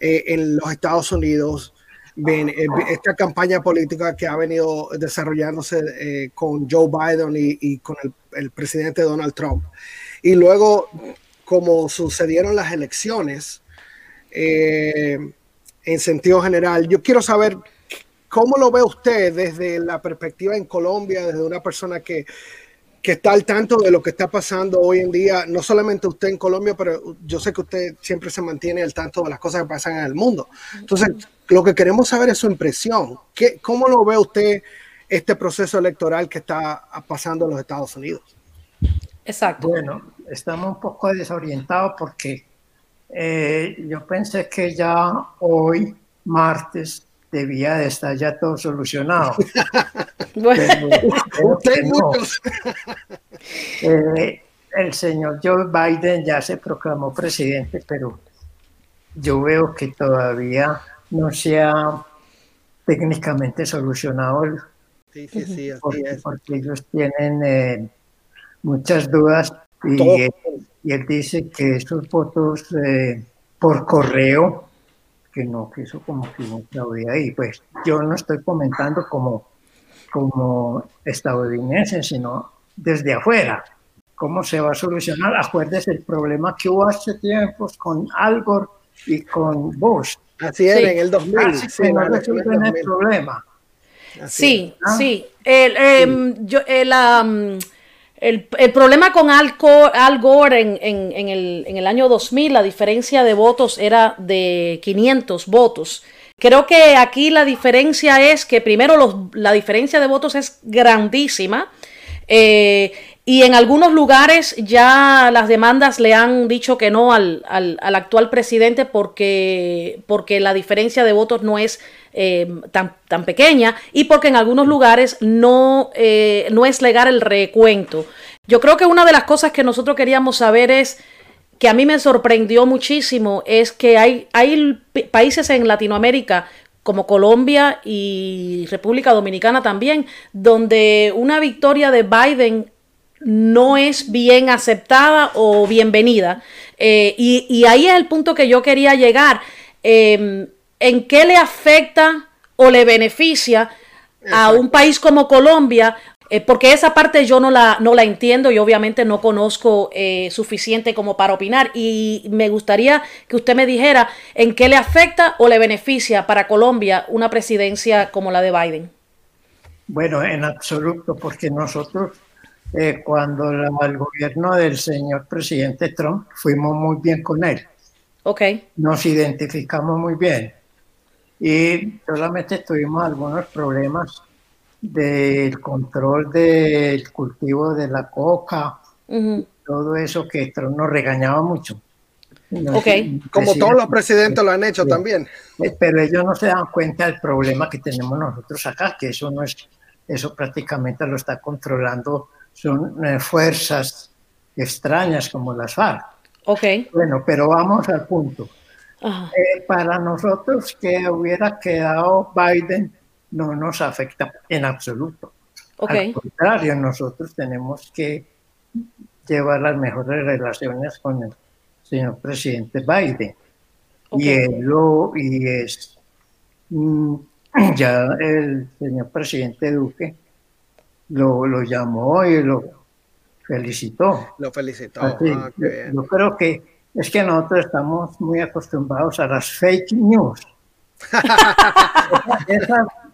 en los Estados Unidos, eh, esta campaña política que ha venido desarrollándose eh, con Joe Biden y, con el, presidente Donald Trump. Y luego, como sucedieron las elecciones, eh, en sentido general, yo quiero saber cómo lo ve usted desde la perspectiva en Colombia, desde una persona que que está al tanto de lo que está pasando hoy en día, no solamente usted en Colombia, pero yo sé que usted siempre se mantiene al tanto de las cosas que pasan en el mundo. Entonces, lo que queremos saber es su impresión. ¿Qué, ¿Cómo lo ve usted este proceso electoral que está pasando en los Estados Unidos? Exacto. Bueno, estamos un poco desorientados porque eh, yo pensé que ya hoy, martes, debía de estar ya todo solucionado. Eh, el señor Joe Biden ya se proclamó presidente, pero yo veo que todavía no se ha técnicamente solucionado el, sí, sí, sí, porque, porque, ellos tienen eh, muchas dudas y él, y él, dice que esos votos eh, por correo que no, que eso como que no había ahí. Pues yo no estoy comentando como, como estadounidense, sino desde afuera. ¿Cómo se va a solucionar? Acuérdese el problema que hubo hace tiempos con Al Gore y con Bush. Así era, en el 2000. sí, no resuelven el problema. sí, sí. El, eh, Yo, el, um, el, problema con Al, Gore en, el, año 2000, la diferencia de votos era de 500 votos. Creo que aquí la diferencia es que primero la diferencia de votos es grandísima. Eh, y en algunos lugares ya las demandas le han dicho que no al, actual presidente porque, porque, la diferencia de votos no es eh, tan, tan, pequeña y porque en algunos lugares no, eh, no es legal el recuento. Yo creo que una de las cosas que nosotros queríamos saber es que a mí me sorprendió muchísimo es que hay, hay países en Latinoamérica como Colombia y República Dominicana también, donde una victoria de Biden no es bien aceptada o bienvenida. Eh, y, ahí es el punto que yo quería llegar. Em, ¿En qué le afecta o le beneficia a un país como Colombia? Eh, porque esa parte yo no la, no la entiendo y obviamente no conozco eh, suficiente como para opinar. Y me gustaría que usted me dijera en qué le afecta o le beneficia para Colombia una presidencia como la de Biden. Bueno, en absoluto, porque nosotros eh, cuando el gobierno del señor presidente Trump fuimos muy bien con él. Ok. Nos identificamos muy bien. Y solamente tuvimos algunos problemas del control del cultivo de la coca, todo eso que Trump nos regañaba mucho. okay. Como todos los presidentes lo han hecho también. Eh, pero ellos no se dan cuenta del problema que tenemos nosotros acá, que eso no es, eso prácticamente lo está controlando son eh, fuerzas extrañas como las FARC. Ok. Bueno, pero vamos al punto. Eh, para nosotros que hubiera quedado Biden no nos afecta en absoluto. Al contrario, nosotros tenemos que llevar las mejores relaciones con el señor presidente Biden. Y él lo, y es, mm, ya el señor presidente Duque lo, lo llamó y lo felicitó. Lo felicitó. Ah, yo creo que es que nosotros estamos muy acostumbrados a las fake news.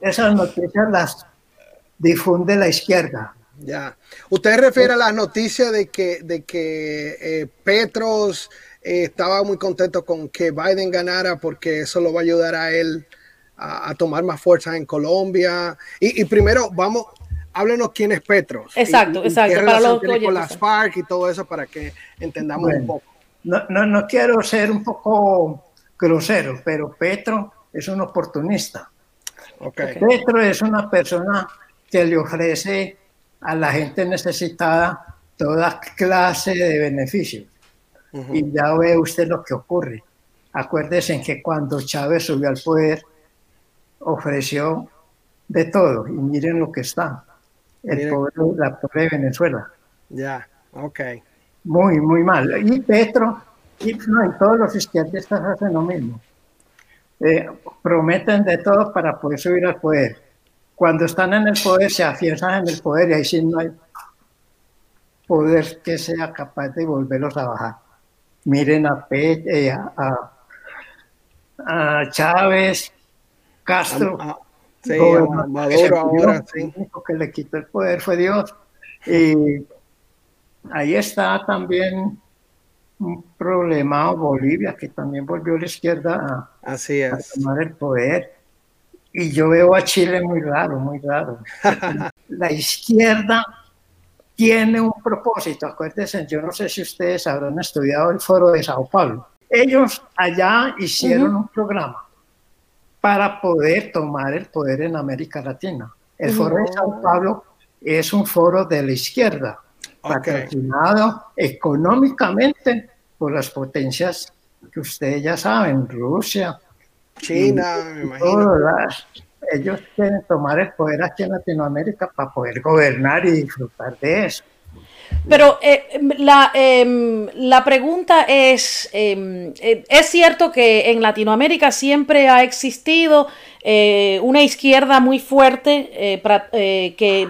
esas, noticias las difunde la izquierda. Ya. Usted refiere a la noticia de que, de que eh, Petros eh, estaba muy contento con que Biden ganara porque eso lo va a ayudar a él a, tomar más fuerza en Colombia. Y, primero, vamos, háblenos quién es Petros. Exacto, exacto. para los con las FARC y todo eso para que entendamos un poco. No, no, no quiero ser un poco grosero, pero Petro es un oportunista. Petro es una persona que le ofrece a la gente necesitada toda clase de beneficios. Y ya ve usted lo que ocurre. Acuérdese en que cuando Chávez subió al poder, ofreció de todo. Y miren lo que está. El pobre, la pobre Venezuela. Ya, ok. Muy, muy mal. Y Petro, y, no, todos los izquierdistas hacen lo mismo. Eh, prometen de todo para poder subir al poder. Cuando están en el poder, se afianzan en el poder y ahí sí no hay poder que sea capaz de volverlos a bajar. Miren a, eh, a, a, Chávez, Castro. Sí, Maduro ahora, sí. Que le quitó el poder fue Dios. Y ahí está también un problema Bolivia, que también volvió a la izquierda a, Así es. tomar el poder. Y yo veo a Chile muy raro, muy raro. la izquierda tiene un propósito. Acuérdense, yo no sé si ustedes habrán estudiado el foro de Sao Paulo. Ellos allá hicieron un programa para poder tomar el poder en América Latina. El foro de Sao Paulo es un foro de la izquierda patrocinado económicamente por las potencias que ustedes ya saben, Rusia, China, me imagino. ellos quieren tomar el poder aquí en Latinoamérica para poder gobernar y disfrutar de eso. Pero eh, la, em, la, pregunta es, em, eh, ¿es cierto que en Latinoamérica siempre ha existido eh, una izquierda muy fuerte que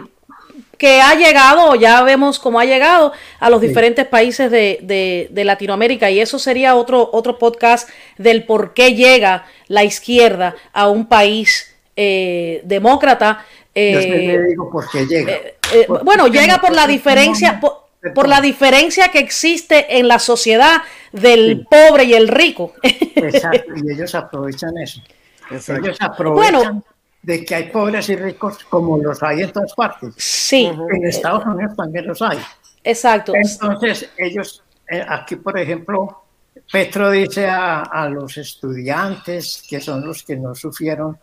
que ha llegado, ya vemos cómo ha llegado a los diferentes países de, Latinoamérica y eso sería otro, otro podcast del por qué llega la izquierda a un país eh, demócrata. Eh, digo por qué llega. Eh, bueno, llega por la diferencia, por, la diferencia que existe en la sociedad del pobre y el rico. Exacto, y ellos aprovechan eso. Ellos aprovechan de que hay pobres y ricos como los hay en todas partes. Sí. En Estados Unidos también los hay. Exacto. Entonces, ellos, eh, aquí por ejemplo, Petro dice a, los estudiantes, que son los que no sufrieron,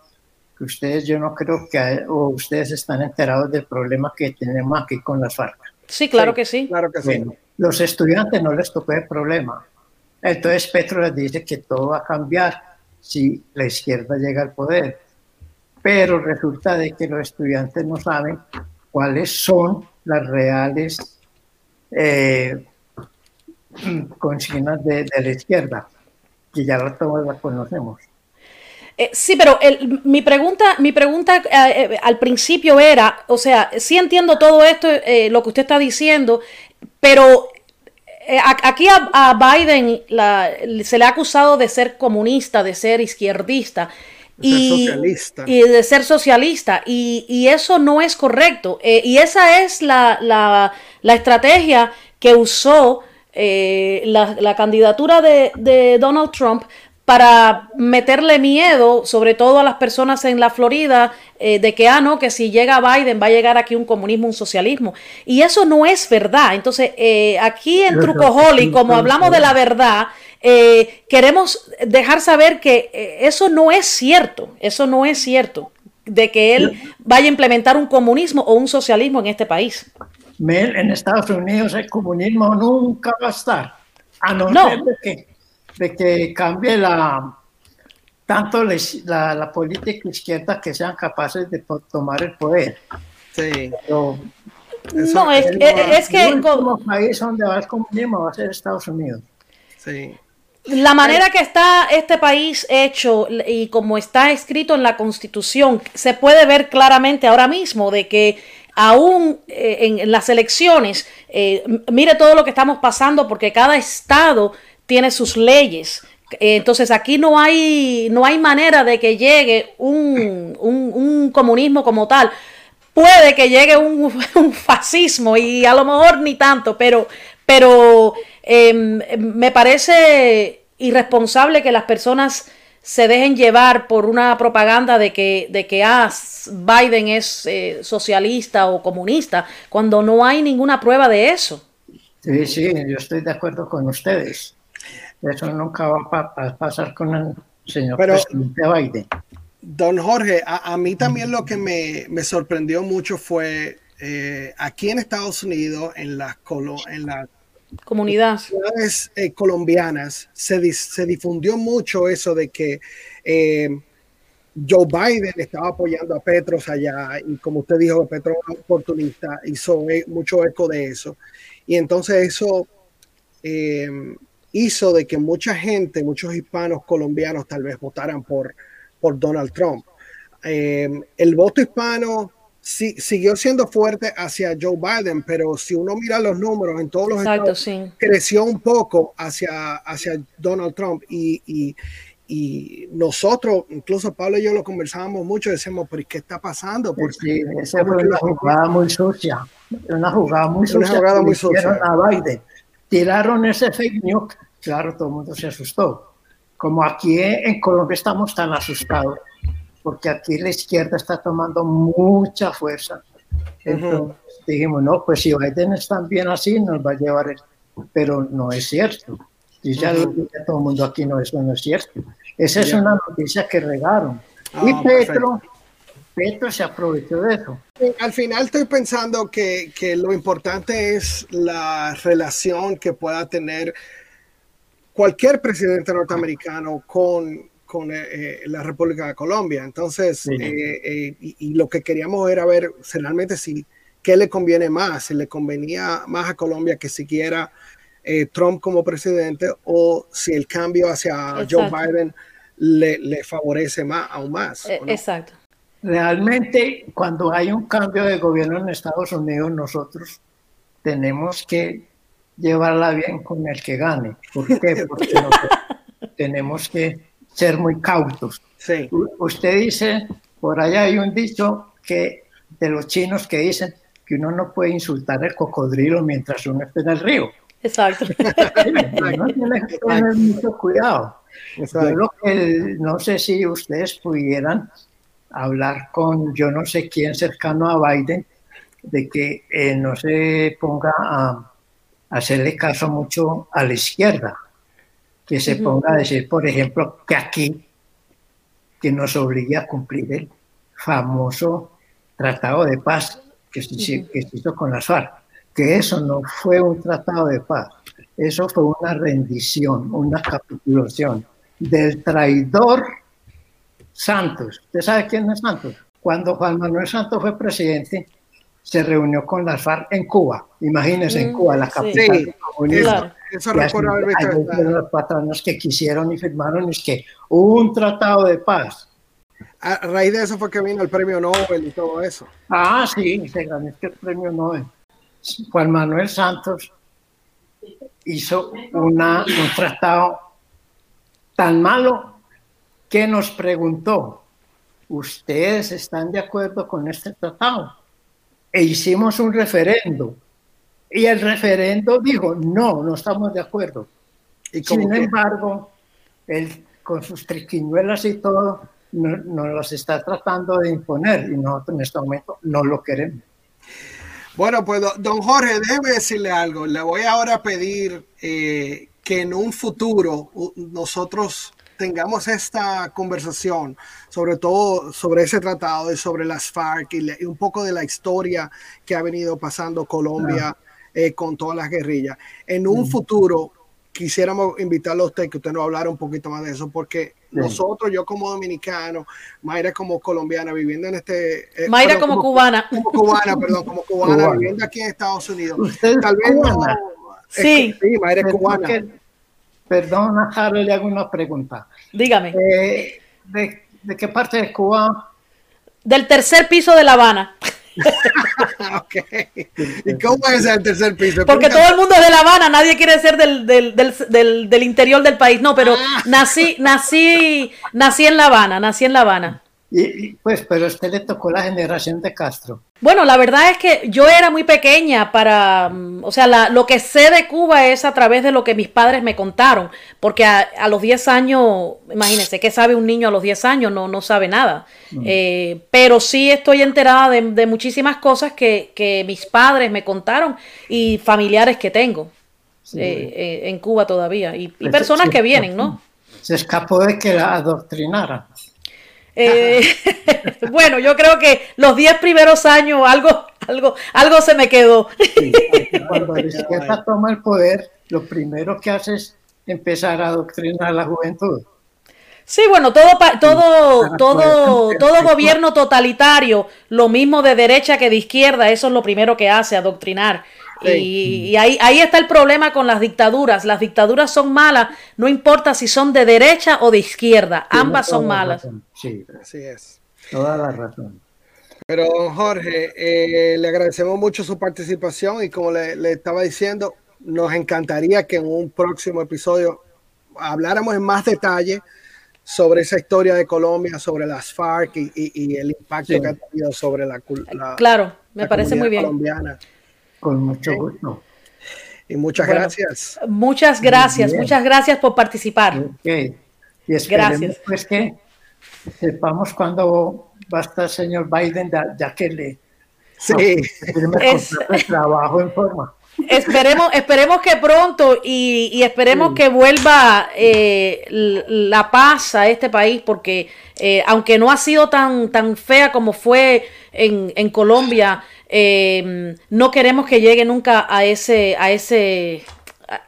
que ustedes, yo no creo que, o ustedes están enterados del problema que tenemos aquí con las FARC. Sí, claro que sí. Claro que sí. los estudiantes no les tocó el problema. Entonces Petro les dice que todo va a cambiar si la izquierda llega al poder pero resulta de que los estudiantes no saben cuáles son las reales eh, consignas de, la izquierda, que ya todos las conocemos. Eh, sí, pero mi pregunta, mi pregunta eh, al principio era, o sea, sí entiendo todo esto, lo que usted está diciendo, pero aquí a, Biden se le ha acusado de ser comunista, de ser izquierdista y, y, de ser socialista. Y, eso no es correcto. Eh, y esa es la, la, estrategia que usó eh, la, candidatura de, Donald Trump para meterle miedo, sobre todo a las personas en la Florida, eh, de que, ah, no, que si llega Biden va a llegar aquí un comunismo, un socialismo. Y eso no es verdad. Entonces, aquí en Trucojoli, como hablamos de la verdad, eh, queremos dejar saber que eh, eso no es cierto, eso no es cierto, de que él vaya a implementar un comunismo o un socialismo en este país. En Estados Unidos el comunismo nunca va a estar, a no, ser de que, de que cambie la, tanto la, la, política izquierda que sean capaces de tomar el poder. Sí. Pero No, es, el, es- es que el último con- país donde va el comunismo va a ser Estados Unidos. Sí. la manera que está este país hecho y como está escrito en la Constitución, se puede ver claramente ahora mismo de que aún eh, en, las elecciones, eh, mire todo lo que estamos pasando porque cada estado tiene sus leyes. Eh, Entonces aquí no hay, no hay manera de que llegue un, un- un comunismo como tal. Puede que llegue un, fascismo y a lo mejor ni tanto, pero, pero em, me parece irresponsable que las personas se dejen llevar por una propaganda de que, de que ah, Biden es eh, socialista o comunista, cuando no hay ninguna prueba de eso. Sí, sí, yo estoy de acuerdo con ustedes. Eso nunca va a pa- a pasar con el señor Pero- presidente Biden. Don Jorge, a, a mí también lo que me, me sorprendió mucho fue eh, aquí en Estados Unidos, en las, en las Comunidad. ciudades eh, colombianas, se, difundió mucho eso de que eh, Joe Biden estaba apoyando a Petros allá y como usted dijo, Petro es un oportunista, hizo mucho eco de eso. Y entonces eso eh, hizo de que mucha gente, muchos hispanos colombianos tal vez votaran por, por Donald Trump. Eh, el voto hispano sí, siguió siendo fuerte hacia Joe Biden, pero si uno mira los números en todos los Exacto, estados, sí. creció un poco hacia, hacia Donald Trump y, y- y nosotros, incluso Pablo y yo lo conversábamos mucho, decíamos, pero ¿y ¿qué está pasando? Porque Sí, esa fue una jugada muy sucia. Una jugada muy Una sucia. jugada muy sucia. a Biden. Tiraron ese fake news. Claro, todo el mundo se asustó. Como aquí en Colombia estamos tan asustados, porque aquí la izquierda está tomando mucha fuerza. Entonces dijimos, no, pues si Biden es tan bien así, nos va a llevar. el-". Pero no es cierto. Y ya lo dice todo el mundo aquí, no, eso no es cierto. Esa es una noticia que regaron. Ah, y perfecto. Petro, Petro se aprovechó de eso. al final estoy pensando que, que lo importante es la relación que pueda tener cualquier presidente norteamericano con, con eh, eh, la República de Colombia. Entonces, Sí. eh, eh, y, y lo que queríamos era ver si realmente si qué le conviene más, si le convenía más a Colombia que siguiera eh, Trump como presidente o si el cambio hacia Joe. Biden le, le favorece más, aún más. ¿o no? Exacto. Realmente, cuando hay un cambio de gobierno en Estados Unidos, nosotros tenemos que llevarla bien con el que gane. ¿Por qué? Porque tenemos que ser muy cautos. Sí. Usted dice, por allá hay un dicho que de los chinos que dicen que uno no puede insultar al cocodrilo mientras uno está en el río. Exacto. Uno tiene que tener mucho cuidado. Yo lo que no sé si ustedes pudieran hablar con yo no sé quién cercano a Biden de que eh, no se ponga a hacerle caso mucho a la izquierda, que se ponga a decir, por ejemplo, que aquí que nos obligue a cumplir el famoso tratado de paz que se, hizo- que se hizo con las FARC, que eso no fue un tratado de paz, eso fue una rendición, una capitulación del traidor Santos. ¿Usted sabe quién es Santos? Cuando Juan Manuel Santos fue presidente, se reunió con las FARC en Cuba. Imagínense, en Mm, Cuba, la sí. capital Sí. Claro. Eso así- los patronos que quisieron y firmaron es que hubo un tratado de paz. A raíz de eso fue que vino el premio Nobel y todo eso. Ah, sí, se ganó este premio Nobel. Juan Manuel Santos hizo una, un tratado tan malo que nos preguntó, ¿ustedes están de acuerdo con este tratado? E hicimos un referendo. Y el referendo dijo, no, no estamos de acuerdo. Y Sin que- embargo, él con sus triquiñuelas y todo, no- nos los está tratando de imponer y nosotros en este momento no lo queremos. Bueno, pues do- don Jorge, déjeme decirle algo. Le voy ahora a pedir eh, que en un futuro nosotros tengamos esta conversación, sobre todo sobre ese tratado y sobre las FARC y, le- y un poco de la historia que ha venido pasando Colombia eh, con todas las guerrillas. En un futuro, quisiéramos invitarlo a usted, que usted nos hablara un poquito más de eso, porque nosotros, yo como dominicano, Mayra como colombiana, viviendo en este... Eh, Mayra como, cubana. Como cubana, perdón, como cubana, viviendo aquí en Estados Unidos. Tal vez no... Sí. sí, Mayra es cubana. Perdona, Harold, le hago una pregunta. Dígame. Eh, ¿de, qué parte de Cuba? Del tercer piso de La Habana. ¿Y cómo es el tercer piso? Porque todo el mundo es de La Habana, nadie quiere ser del, del, del, del interior del país. No, pero ah. nací, nací, nací en La Habana, nací en La Habana. Y, pues, pero a usted le tocó la generación de Castro. Bueno, la verdad es que yo era muy pequeña para, mm, o sea, lo que sé de Cuba es a través de lo que mis padres me contaron, porque a, los 10 años, imagínense, ¿qué sabe un niño a los 10 años? No, no sabe nada. Mm. Eh, pero sí estoy enterada de, muchísimas cosas que, que, mis padres me contaron y familiares que tengo eh, eh, en Cuba todavía, y, pues, personas que vienen, ¿no? Se escapó de que la adoctrinaran. Eh, bueno, yo creo que los 10 primeros años algo, algo, algo se me quedó. cuando la izquierda toma el poder, lo primero que hace es empezar a adoctrinar a la juventud. Sí, bueno, todo, todo, todo, todo gobierno totalitario, lo mismo de derecha que de izquierda, eso es lo primero que hace, adoctrinar. Y, ahí, ahí está el problema con las dictaduras. Las dictaduras son malas, no importa si son de derecha o de izquierda, ambas son malas. Sí, así es. Toda la razón. Pero Jorge, eh, le agradecemos mucho su participación y como le, estaba diciendo, nos encantaría que en un próximo episodio habláramos en más detalle sobre esa historia de Colombia, sobre las FARC y, el impacto que ha tenido sobre la, cultura. claro, me parece muy bien. colombiana. Con mucho gusto. Y muchas gracias. Muchas gracias, muchas gracias por participar. Y gracias. pues que sepamos cuándo va a estar el señor Biden, ya que le sí. el trabajo en forma. Esperemos, esperemos que pronto y, esperemos que vuelva eh, la paz a este país, porque eh, aunque no ha sido tan, tan fea como fue en, en Colombia, eh, no queremos que llegue nunca a ese, a ese,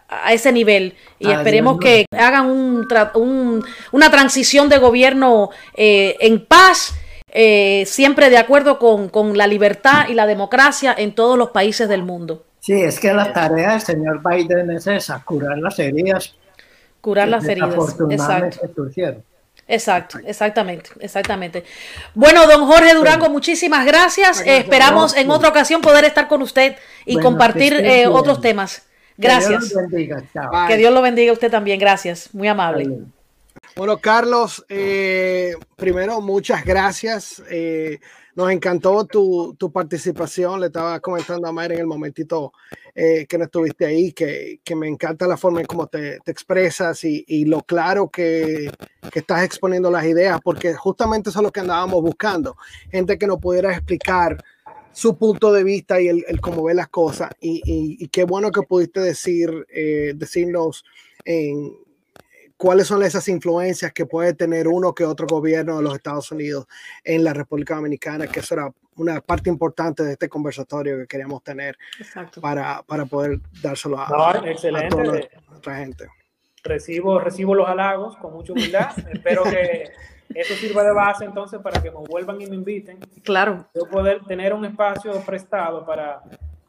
a ese nivel y esperemos que hagan un, una transición de gobierno eh, en paz, eh, siempre de acuerdo con, con, la libertad y la democracia en todos los países del mundo. Sí, es que la tarea del señor Biden es esa, curar las heridas. Curar las heridas, exacto. Exacto, exactamente, exactamente. Bueno, don Jorge Durango, muchísimas gracias. esperamos en otra ocasión poder estar con usted y compartir eh, otros temas. Gracias. Que Dios lo bendiga. a usted también. Gracias. Muy amable. Bueno, Carlos, eh, primero, muchas gracias. Eh, nos encantó tu, tu, participación. Le estaba comentando a Mayra en el momentito eh, que no estuviste ahí, que, que, me encanta la forma en cómo te, expresas y, y, lo claro que, que, estás exponiendo las ideas, porque justamente eso es lo que andábamos buscando. Gente que nos pudiera explicar su punto de vista y el, el cómo ve las cosas. Y, y, qué bueno que pudiste decir, eh, decirnos en cuáles son esas influencias que puede tener uno que otro gobierno de los Estados Unidos en la República Dominicana, que eso era una parte importante de este conversatorio que queríamos tener para, para, poder dárselo a, toda nuestra gente. Recibo, recibo los halagos con mucha humildad. Espero que eso sirva de base entonces para que me vuelvan y me inviten. Claro. Yo poder tener un espacio prestado para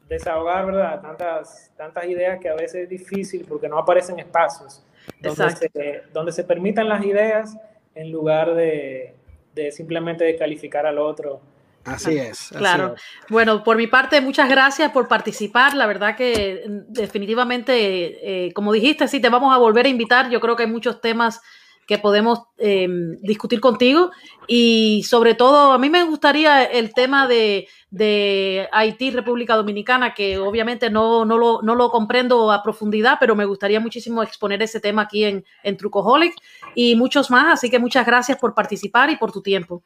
desahogar, ¿verdad? Tantas, tantas ideas que a veces es difícil porque no aparecen espacios donde se, donde se permitan las ideas en lugar de, de simplemente descalificar al otro. Así es. claro. Bueno, por mi parte, muchas gracias por participar. La verdad que mm, definitivamente, eh, como dijiste, sí, te vamos a volver a invitar. Yo creo que hay muchos temas que podemos em, discutir contigo y sobre todo a mí me gustaría el tema de, de Haití, República Dominicana, que obviamente no, no, lo, no, lo, comprendo a profundidad, pero me gustaría muchísimo exponer ese tema aquí en, en Trucoholic y muchos más, así que muchas gracias por participar y por tu tiempo.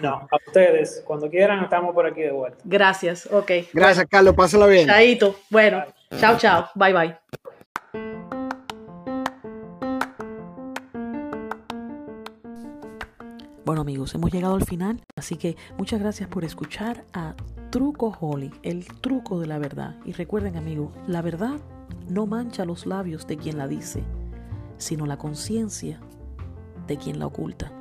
No, a ustedes, cuando quieran estamos por aquí de vuelta. Gracias, ok. Gracias, Carlos, pásalo bien. Chaito, bueno, chao, chao, bye, bye. Bueno amigos, hemos llegado al final, así que muchas gracias por escuchar a Truco Holly, el truco de la verdad. Y recuerden amigos, la verdad no mancha los labios de quien la dice, sino la conciencia de quien la oculta.